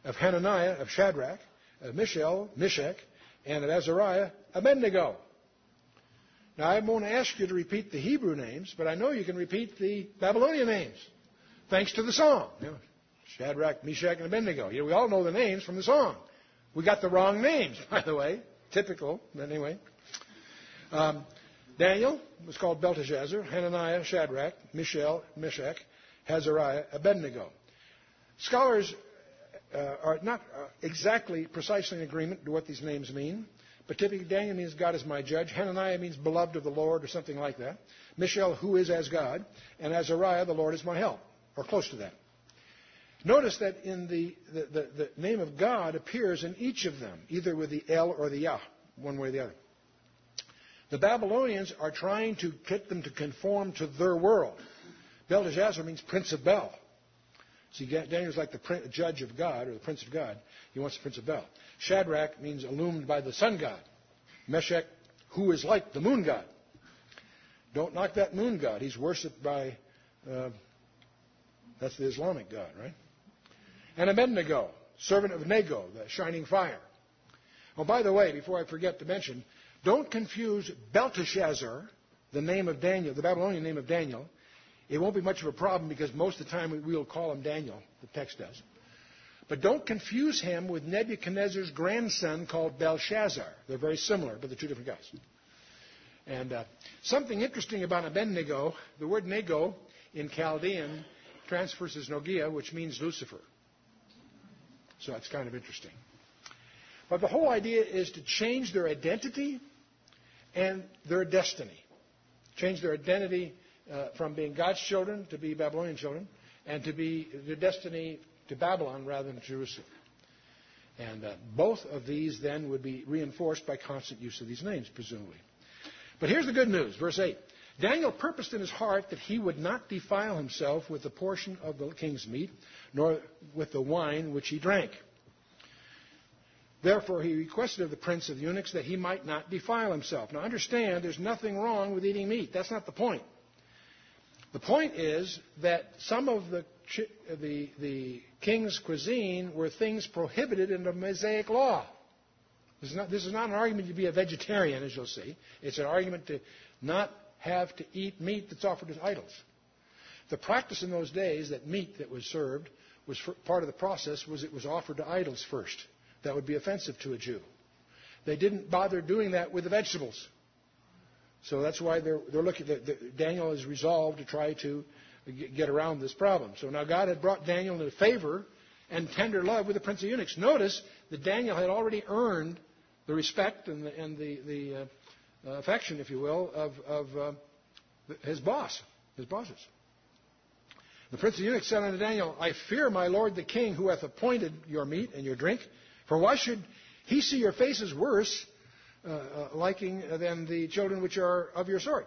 of Hananiah, of Shadrach, of Mishael, Meshach, and of Azariah, Abednego. Now, I won't ask you to repeat the Hebrew names, but I know you can repeat the Babylonian names, thanks to the song. You know, Shadrach, Meshach, and Abednego. You know, we all know the names from the song. We got the wrong names, by the way. Typical, anyway. Um, Daniel was called Belteshazzar, Hananiah, Shadrach, Mishael, Meshach, Azariah, Abednego. Scholars uh, are not uh, exactly precisely in agreement to what these names mean. But typically, Daniel means God is my judge. Hananiah means beloved of the Lord, or something like that. Mishael, who is as God. And Azariah, the Lord is my help, or close to that. Notice that in the, the, the, the name of God appears in each of them, either with the El or the Yah, one way or the other. The Babylonians are trying to get them to conform to their world. Belteshazzar means Prince of Bel. See, Daniel's like the judge of God, or the prince of God. He wants the prince of Bel. Shadrach means illumined by the sun god. Meshach, who is like the moon god. Don't knock that moon god. He's worshipped by, uh, that's the Islamic god, right? And Abednego, servant of Nego, the shining fire. Oh, by the way, before I forget to mention, don't confuse Belteshazzar, the name of Daniel, the Babylonian name of Daniel, it won't be much of a problem because most of the time we will call him Daniel, the text does. But don't confuse him with Nebuchadnezzar's grandson called Belshazzar. They're very similar, but they're two different guys. And uh, something interesting about Abednego, the word nego in Chaldean transfers as Nogia, which means Lucifer. So that's kind of interesting. But the whole idea is to change their identity and their destiny. Change their identity uh, from being God's children to be Babylonian children, and to be their destiny to Babylon rather than Jerusalem. And uh, both of these then would be reinforced by constant use of these names, presumably. But here's the good news, verse 8. Daniel purposed in his heart that he would not defile himself with the portion of the king's meat, nor with the wine which he drank. Therefore, he requested of the prince of the eunuchs that he might not defile himself. Now, understand, there's nothing wrong with eating meat. That's not the point. The point is that some of the, the, the king's cuisine were things prohibited in the Mosaic law. This is, not, this is not an argument to be a vegetarian, as you'll see. It's an argument to not have to eat meat that's offered as idols. The practice in those days that meat that was served was part of the process was it was offered to idols first. That would be offensive to a Jew. They didn't bother doing that with the vegetables. So that's why they're, they're looking. The, the, Daniel is resolved to try to get around this problem. So now God had brought Daniel into favor and tender love with the prince of eunuchs. Notice that Daniel had already earned the respect and the, and the, uh, affection, if you will, of, of uh, his boss, his bosses. The prince of eunuchs said unto Daniel, I fear my lord the king, who hath appointed your meat and your drink. For why should he see your faces worse, uh, uh, liking than the children which are of your sort?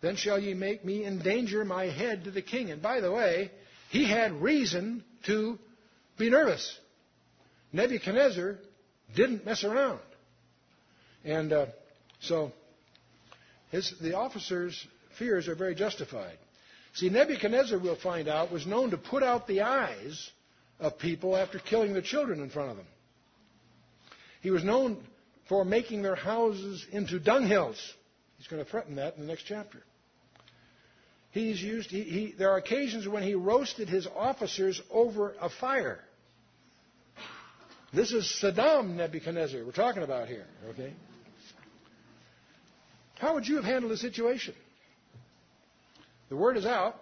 Then shall ye make me endanger my head to the king. And by the way, he had reason to be nervous. Nebuchadnezzar didn't mess around. And uh, so his, the officer's fears are very justified. See, Nebuchadnezzar, we'll find out, was known to put out the eyes of people after killing the children in front of them. He was known for making their houses into dunghills. He's going to threaten that in the next chapter. He's used, he, he, there are occasions when he roasted his officers over a fire. This is Saddam Nebuchadnezzar we're talking about here, okay? How would you have handled the situation? The word is out.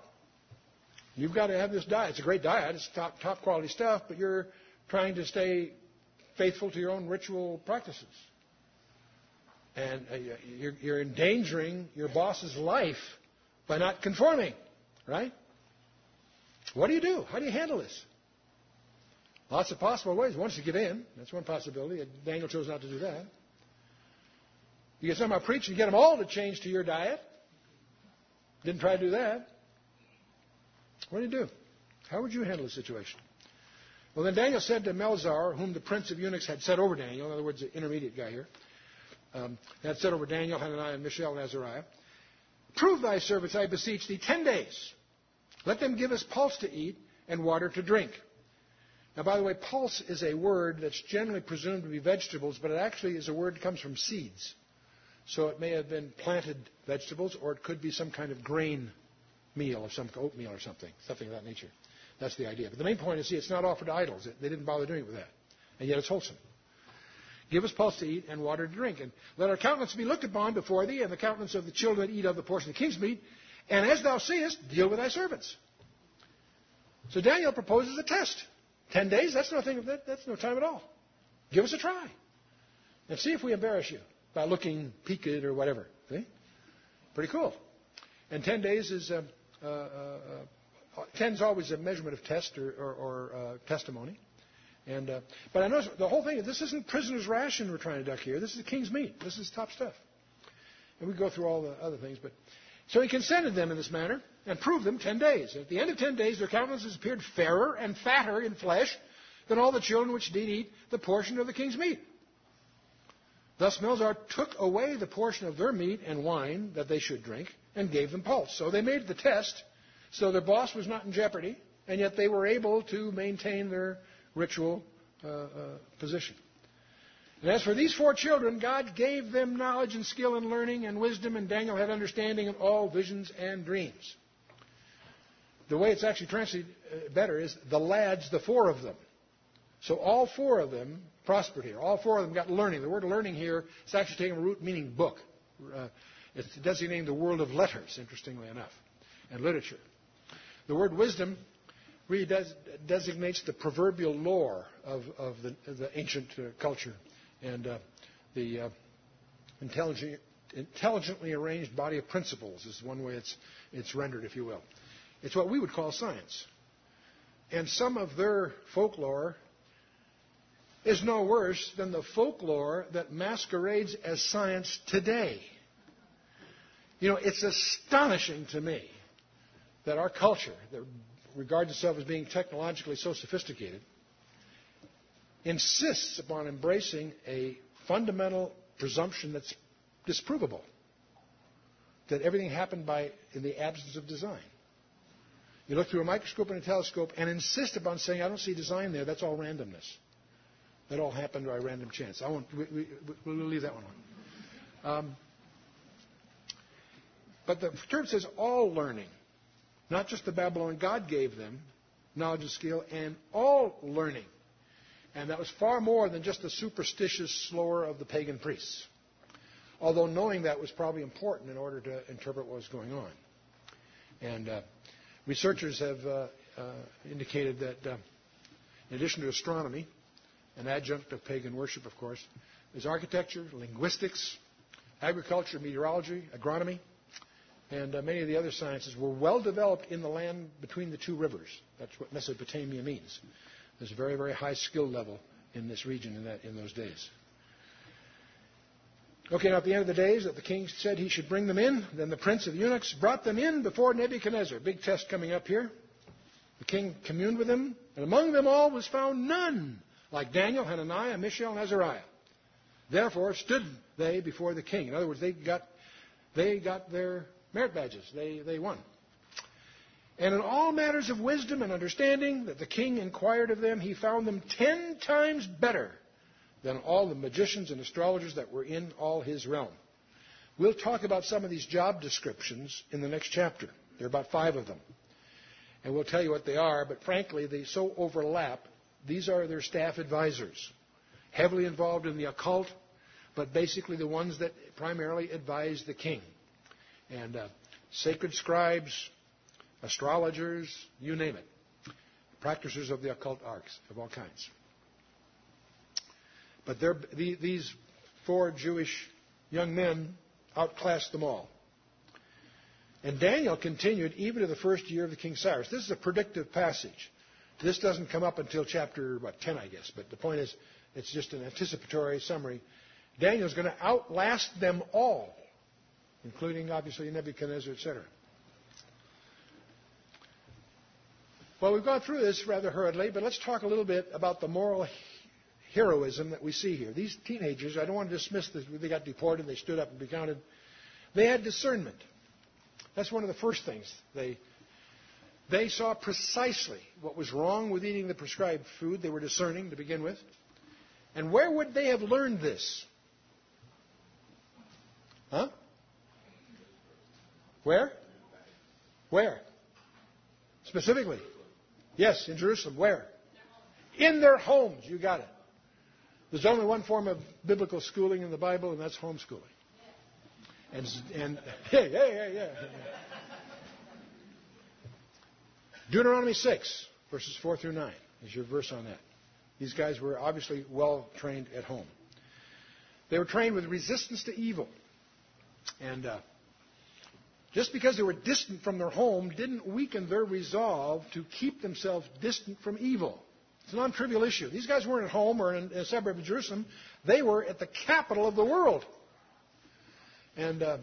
You've got to have this diet. It's a great diet. It's top, top quality stuff, but you're trying to stay faithful to your own ritual practices. And uh, you're, you're endangering your boss's life by not conforming, right? What do you do? How do you handle this? Lots of possible ways. Is to give in. That's one possibility. Daniel chose not to do that. You get somebody preaching, you get them all to change to your diet. Didn't try to do that. What do you do? How would you handle the situation? Well, then Daniel said to Melzar, whom the prince of eunuchs had set over Daniel, in other words, the intermediate guy here, um, had set over Daniel, Hananiah, Mishael, and Azariah, prove thy servants, I beseech thee, ten days. Let them give us pulse to eat and water to drink. Now, by the way, pulse is a word that's generally presumed to be vegetables, but it actually is a word that comes from seeds. So it may have been planted vegetables, or it could be some kind of grain meal, of some oatmeal or something, something of that nature. That's the idea. But the main point is, see, it's not offered to idols. They didn't bother doing it with that. And yet it's wholesome. Give us pulse to eat and water to drink. And let our countenance be looked upon before thee, and the countenance of the children that eat of the portion of the king's meat. And as thou seest, deal with thy servants. So Daniel proposes a test. Ten days, that's nothing, that, that's no time at all. Give us a try. And see if we embarrass you by looking peaked or whatever. See? Pretty cool. And 10 days is, uh, uh, uh, 10 is always a measurement of test or, or, or uh, testimony. And, uh, but I notice the whole thing, this isn't prisoner's ration we're trying to duck here. This is the king's meat. This is top stuff. And we go through all the other things. But So he consented them in this manner and proved them 10 days. At the end of 10 days, their countenances appeared fairer and fatter in flesh than all the children which did eat the portion of the king's meat. Thus Melzar took away the portion of their meat and wine that they should drink and gave them pulse. So they made the test, so their boss was not in jeopardy, and yet they were able to maintain their ritual uh, uh, position. And as for these four children, God gave them knowledge and skill and learning and wisdom, and Daniel had understanding of all visions and dreams. The way it's actually translated uh, better is the lads, the four of them. So all four of them prospered here. All four of them got learning. The word learning here is actually taking root meaning book. Uh, it's designating the world of letters, interestingly enough, and literature. The word wisdom really designates the proverbial lore of, of the, the, ancient uh, culture and uh, the uh, intelligent, intelligently arranged body of principles is one way it's, it's rendered, if you will. It's what we would call science. And some of their folklore is no worse than the folklore that masquerades as science today. You know, it's astonishing to me that our culture, that regards itself as being technologically so sophisticated, insists upon embracing a fundamental presumption that's disprovable that everything happened by in the absence of design. You look through a microscope and a telescope and insist upon saying, I don't see design there, that's all randomness. That all happened by random chance. I won't, we, we, we'll leave that one on. Um, but the term says all learning, not just the Babylon God gave them, knowledge and skill, and all learning. And that was far more than just the superstitious slower of the pagan priests. Although knowing that was probably important in order to interpret what was going on. And uh, researchers have uh, uh, indicated that uh, in addition to astronomy, an adjunct of pagan worship, of course, is architecture, linguistics, agriculture, meteorology, agronomy, and uh, many of the other sciences were well developed in the land between the two rivers. That's what Mesopotamia means. There's a very, very high skill level in this region in, that, in those days. Okay, now at the end of the days that the king said he should bring them in, then the prince of the eunuchs brought them in before Nebuchadnezzar. Big test coming up here. The king communed with them, and among them all was found none like Daniel, Hananiah, Mishael, and Azariah. Therefore stood they before the king. In other words, they got, they got their merit badges. They, they won. And in all matters of wisdom and understanding that the king inquired of them, he found them ten times better than all the magicians and astrologers that were in all his realm. We'll talk about some of these job descriptions in the next chapter. There are about five of them. And we'll tell you what they are, but frankly, they so overlap these are their staff advisors, heavily involved in the occult, but basically the ones that primarily advise the king. And uh, sacred scribes, astrologers, you name it. Practitioners of the occult arts of all kinds. But these four Jewish young men outclassed them all. And Daniel continued even to the first year of the King Cyrus. This is a predictive passage. This doesn't come up until chapter, what, 10, I guess. But the point is, it's just an anticipatory summary. Daniel's going to outlast them all, including, obviously, Nebuchadnezzar, etc. Well, we've gone through this rather hurriedly, but let's talk a little bit about the moral heroism that we see here. These teenagers, I don't want to dismiss this, they got deported, they stood up and recounted. They had discernment. That's one of the first things they they saw precisely what was wrong with eating the prescribed food. They were discerning to begin with. And where would they have learned this? Huh? Where? Where? Specifically. Yes, in Jerusalem. Where? In their homes. You got it. There's only one form of biblical schooling in the Bible, and that's homeschooling. And, and hey, hey, hey, yeah. Deuteronomy 6, verses 4 through 9 is your verse on that. These guys were obviously well trained at home. They were trained with resistance to evil. And uh, just because they were distant from their home didn't weaken their resolve to keep themselves distant from evil. It's a non trivial issue. These guys weren't at home or in a suburb of Jerusalem, they were at the capital of the world. And uh,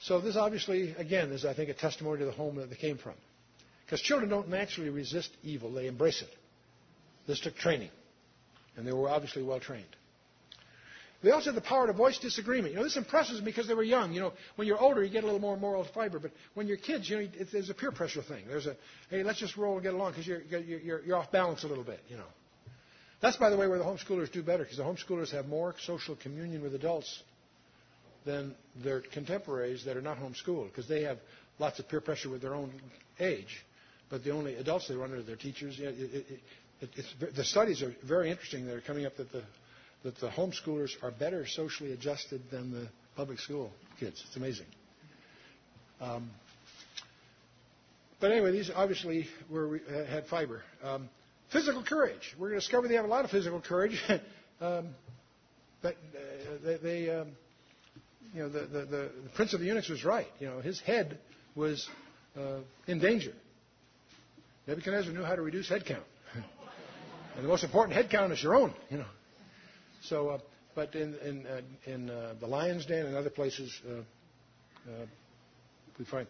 so this obviously, again, is, I think, a testimony to the home that they came from. Because children don't naturally resist evil, they embrace it. This took training. And they were obviously well trained. They also had the power to voice disagreement. You know, this impresses me because they were young. You know, when you're older, you get a little more moral fiber. But when you're kids, you know, it, there's a peer pressure thing. There's a, hey, let's just roll and get along because you're, you're, you're off balance a little bit, you know. That's, by the way, where the homeschoolers do better because the homeschoolers have more social communion with adults than their contemporaries that are not homeschooled because they have lots of peer pressure with their own age. But the only adults they run into are their teachers. It, it, the studies are very interesting that are coming up that the, that the homeschoolers are better socially adjusted than the public school kids. It's amazing. Um, but anyway, these obviously were, uh, had fiber. Um, physical courage. We're going to discover they have a lot of physical courage. um, but uh, they, they um, you know, the, the, the, the prince of the eunuchs was right. You know, his head was uh, in danger. Nebuchadnezzar knew how to reduce head count. And the most important head count is your own, you know. So, uh, but in in uh, in uh, the lion's den and other places, we find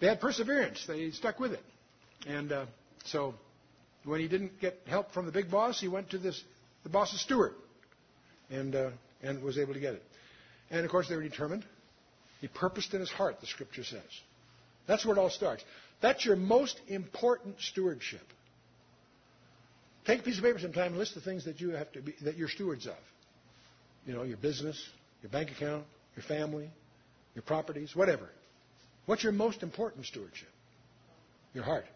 they had perseverance. They stuck with it, and so when he didn't get help from the big boss, he went to this the boss's steward, and uh, and was able to get it. And of course, they were determined. He purposed in his heart, the Scripture says. That's where it all starts. That's your most important stewardship. Take a piece of paper sometime and list the things that you have to be, that you're stewards of. You know, your business, your bank account, your family, your properties, whatever. What's your most important stewardship? Your heart.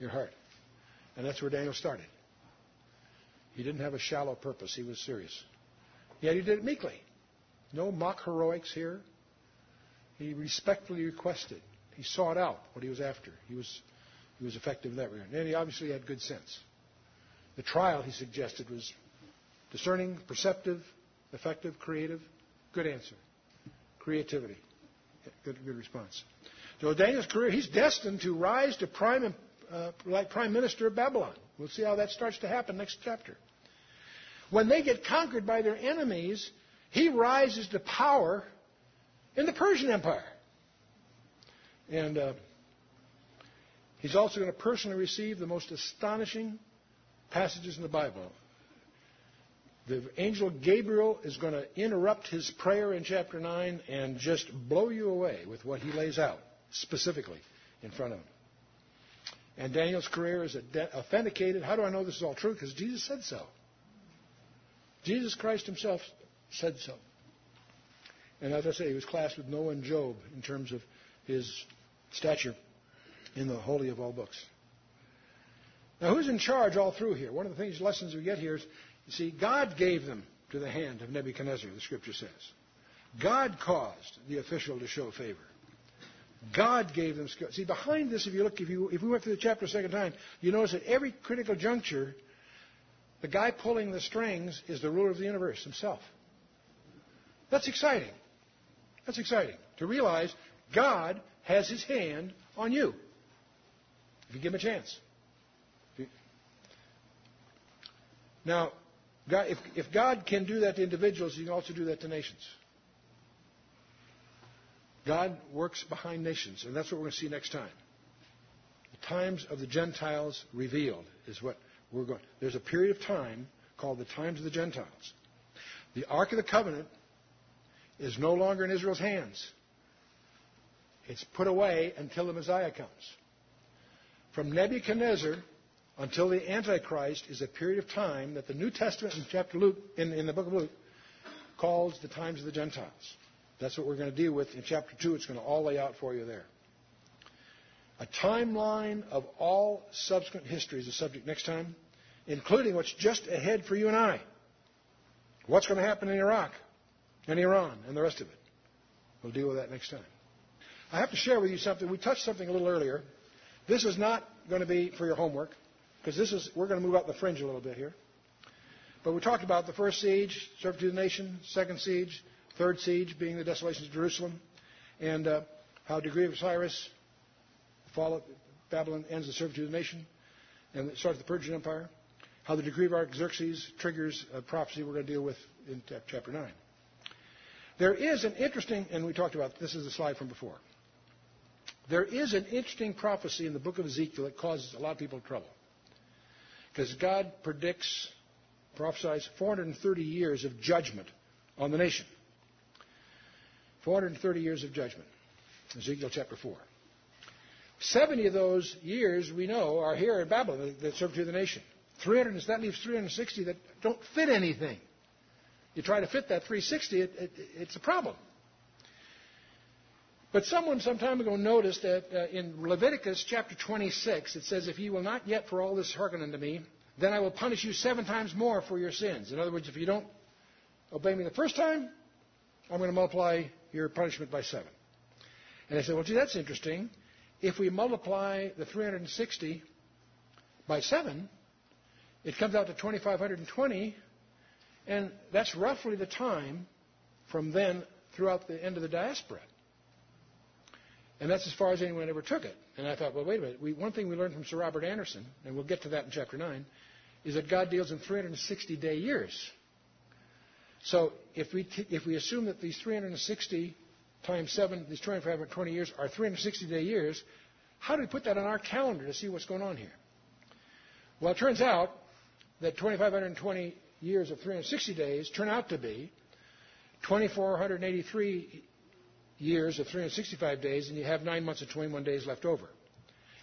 Your heart. And that's where Daniel started. He didn't have a shallow purpose, he was serious. Yet he did it meekly. No mock heroics here. He respectfully requested. He sought out what he was after. He was, he was effective in that regard. And he obviously had good sense. The trial, he suggested, was discerning, perceptive, effective, creative. Good answer. Creativity. Good, good response. So Daniel's career, he's destined to rise to prime, uh, like prime minister of Babylon. We'll see how that starts to happen next chapter. When they get conquered by their enemies, he rises to power in the Persian Empire. And uh, he's also going to personally receive the most astonishing passages in the Bible. The angel Gabriel is going to interrupt his prayer in chapter 9 and just blow you away with what he lays out specifically in front of him. And Daniel's career is authenticated. How do I know this is all true? Because Jesus said so. Jesus Christ himself said so. And as I say, he was classed with Noah and Job in terms of his stature in the holy of all books. Now, who's in charge all through here? One of the things, lessons we get here is, you see, God gave them to the hand of Nebuchadnezzar, the scripture says. God caused the official to show favor. God gave them skill. See, behind this, if you look, if, you, if we went through the chapter a second time, you notice at every critical juncture, the guy pulling the strings is the ruler of the universe himself. That's exciting. That's exciting to realize God has his hand on you if you give him a chance. Now, God, if, if God can do that to individuals, he can also do that to nations. God works behind nations, and that's what we're going to see next time. The times of the Gentiles revealed is what we're going. There's a period of time called the times of the Gentiles. The Ark of the Covenant is no longer in Israel's hands. It's put away until the Messiah comes. From Nebuchadnezzar until the Antichrist is a period of time that the New Testament in chapter Luke, in, in the book of Luke, calls the times of the Gentiles. That's what we're going to deal with in chapter 2. It's going to all lay out for you there. A timeline of all subsequent history is the subject next time, including what's just ahead for you and I. What's going to happen in Iraq and Iran and the rest of it. We'll deal with that next time. I have to share with you something. We touched something a little earlier. This is not going to be for your homework because this is we're going to move out the fringe a little bit here. But we talked about the first siege, servitude of the nation, second siege, third siege being the desolation of Jerusalem, and uh, how the degree of Cyrus, fall of Babylon ends the servitude of the nation, and starts the Persian Empire. How the decree of Artaxerxes triggers a prophecy we're going to deal with in chapter 9. There is an interesting, and we talked about this is a slide from before. There is an interesting prophecy in the book of Ezekiel that causes a lot of people trouble. Because God predicts, prophesies 430 years of judgment on the nation. 430 years of judgment. Ezekiel chapter 4. 70 of those years, we know, are here in Babylon that serve to the nation. 300, that leaves 360 that don't fit anything. You try to fit that 360, it, it, it's a problem. But someone some time ago noticed that uh, in Leviticus chapter 26, it says, If ye will not yet for all this hearken unto me, then I will punish you seven times more for your sins. In other words, if you don't obey me the first time, I'm going to multiply your punishment by seven. And I said, Well, gee, that's interesting. If we multiply the 360 by seven, it comes out to 2,520, and that's roughly the time from then throughout the end of the diaspora. And that's as far as anyone ever took it. And I thought, well, wait a minute. We, one thing we learned from Sir Robert Anderson, and we'll get to that in chapter 9, is that God deals in 360 day years. So if we, if we assume that these 360 times 7, these 2520 years are 360 day years, how do we put that on our calendar to see what's going on here? Well, it turns out that 2520 years of 360 days turn out to be 2483 years of 365 days, and you have nine months and 21 days left over.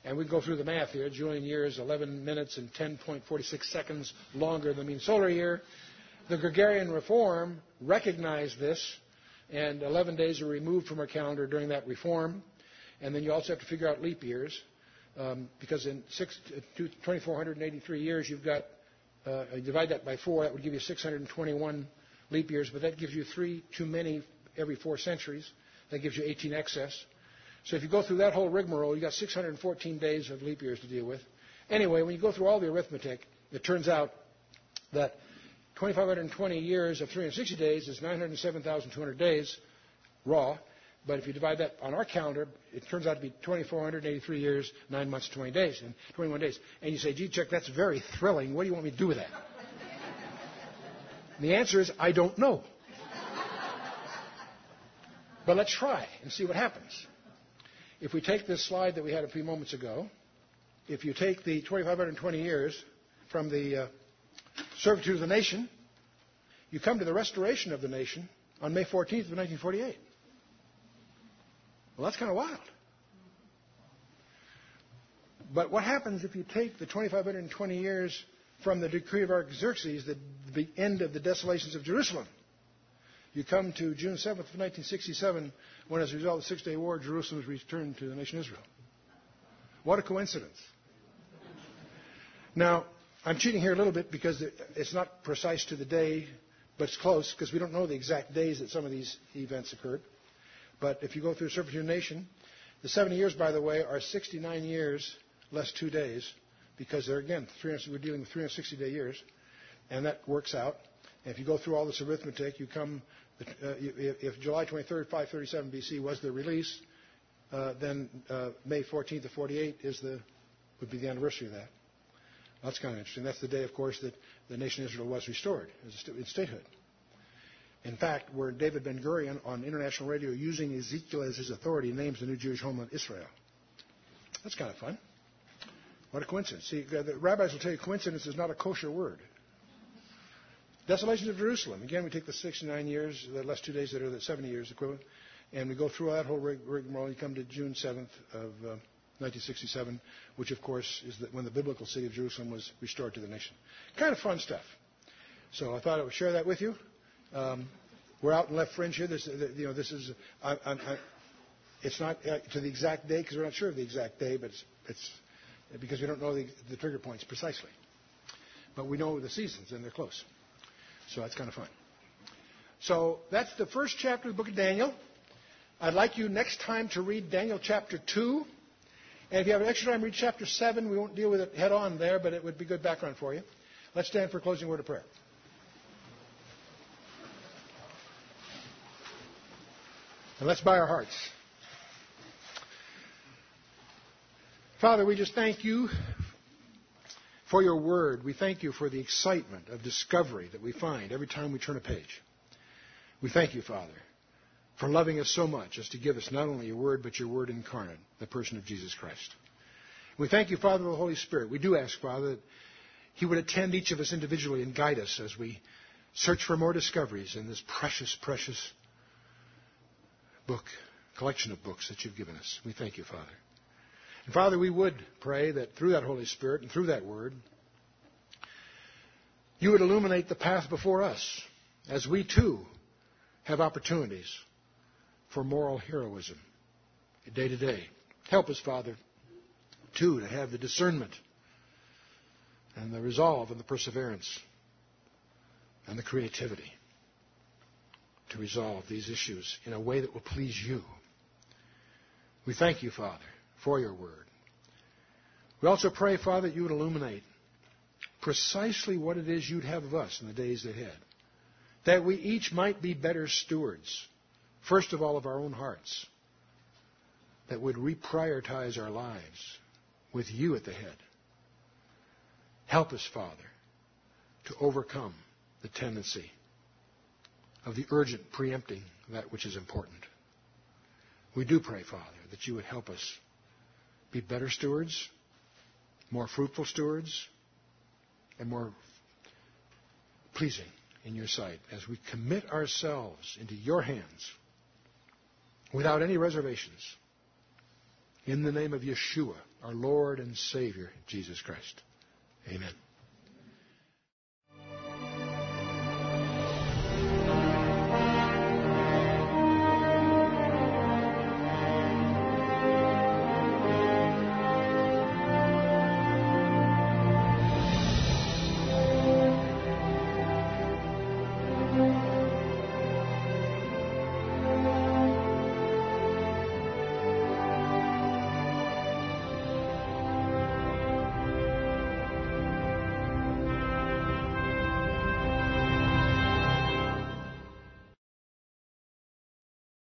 And we go through the math here. Julian year is 11 minutes and 10.46 seconds longer than the mean solar year. The Gregorian reform recognized this, and 11 days are removed from our calendar during that reform. And then you also have to figure out leap years, um, because in six, 2,483 years, you've got, uh, divide that by four, that would give you 621 leap years, but that gives you three too many every four centuries. That gives you 18 excess. So if you go through that whole rigmarole, you've got 614 days of leap years to deal with. Anyway, when you go through all the arithmetic, it turns out that 2,520 years of 360 days is 907,200 days raw. But if you divide that on our calendar, it turns out to be 2,483 years, 9 months, 20 days, and 21 days. And you say, gee, Chuck, that's very thrilling. What do you want me to do with that? The answer is, I don't know. But let's try and see what happens. If we take this slide that we had a few moments ago, if you take the 2,520 years from the uh, servitude of the nation, you come to the restoration of the nation on May 14th of 1948. Well, that's kind of wild. But what happens if you take the 2,520 years from the decree of Artaxerxes, the, the end of the desolations of Jerusalem? You come to June 7th of 1967, when as a result of the Six Day War, Jerusalem was returned to the nation Israel. What a coincidence. Now, I'm cheating here a little bit because it's not precise to the day, but it's close because we don't know the exact days that some of these events occurred. But if you go through Servitude Nation, the 70 years, by the way, are 69 years less two days because they're, again, we're dealing with 360 day years, and that works out. And if you go through all this arithmetic, you come, if, July 23rd, 537 BC was the release, uh, then uh, May 14th of 48 is the, would be the anniversary of that. That's kind of interesting. That's the day, of course, that the nation of Israel was restored in statehood. In fact, where David Ben Gurion on international radio, using Ezekiel as his authority, names the new Jewish homeland Israel. That's kind of fun. What a coincidence. See, the rabbis will tell you coincidence is not a kosher word. Desolations of Jerusalem. Again, we take the 69 years, the last two days that are the 70 years equivalent, and we go through that whole rigmarole. You come to June 7th of uh, 1967, which of course is the, when the biblical city of Jerusalem was restored to the nation. Kind of fun stuff. So I thought I would share that with you. Um, we're out in left fringe here. This, you know, this is, I, I, I, it's not uh, to the exact day because we're not sure of the exact day, but it's, it's because we don't know the, the trigger points precisely. But we know the seasons and they're close. So that's kind of fun. So that's the first chapter of the book of Daniel. I'd like you next time to read Daniel chapter 2. And if you have an extra time, read chapter 7. We won't deal with it head on there, but it would be good background for you. Let's stand for a closing word of prayer. And let's bow our hearts. Father, we just thank you for your word. We thank you for the excitement of discovery that we find every time we turn a page. We thank you, Father, for loving us so much as to give us not only your word, but your word incarnate, the person of Jesus Christ. We thank you, Father, for the Holy Spirit. We do ask, Father, that He would attend each of us individually and guide us as we search for more discoveries in this precious, precious book, collection of books that you've given us. We thank you, Father. And Father, we would pray that through that Holy Spirit and through that Word, you would illuminate the path before us as we too have opportunities for moral heroism day to day. Help us, Father, too, to have the discernment and the resolve and the perseverance and the creativity to resolve these issues in a way that will please you. We thank you, Father, for your word. We also pray, Father, that you would illuminate precisely what it is you'd have of us in the days ahead. That we each might be better stewards, first of all, of our own hearts, that would reprioritize our lives with you at the head. Help us, Father, to overcome the tendency of the urgent preempting that which is important. We do pray, Father, that you would help us be better stewards, more fruitful stewards, and more pleasing in your sight as we commit ourselves into your hands without any reservations. In the name of Yeshua, our Lord and Savior, Jesus Christ. Amen.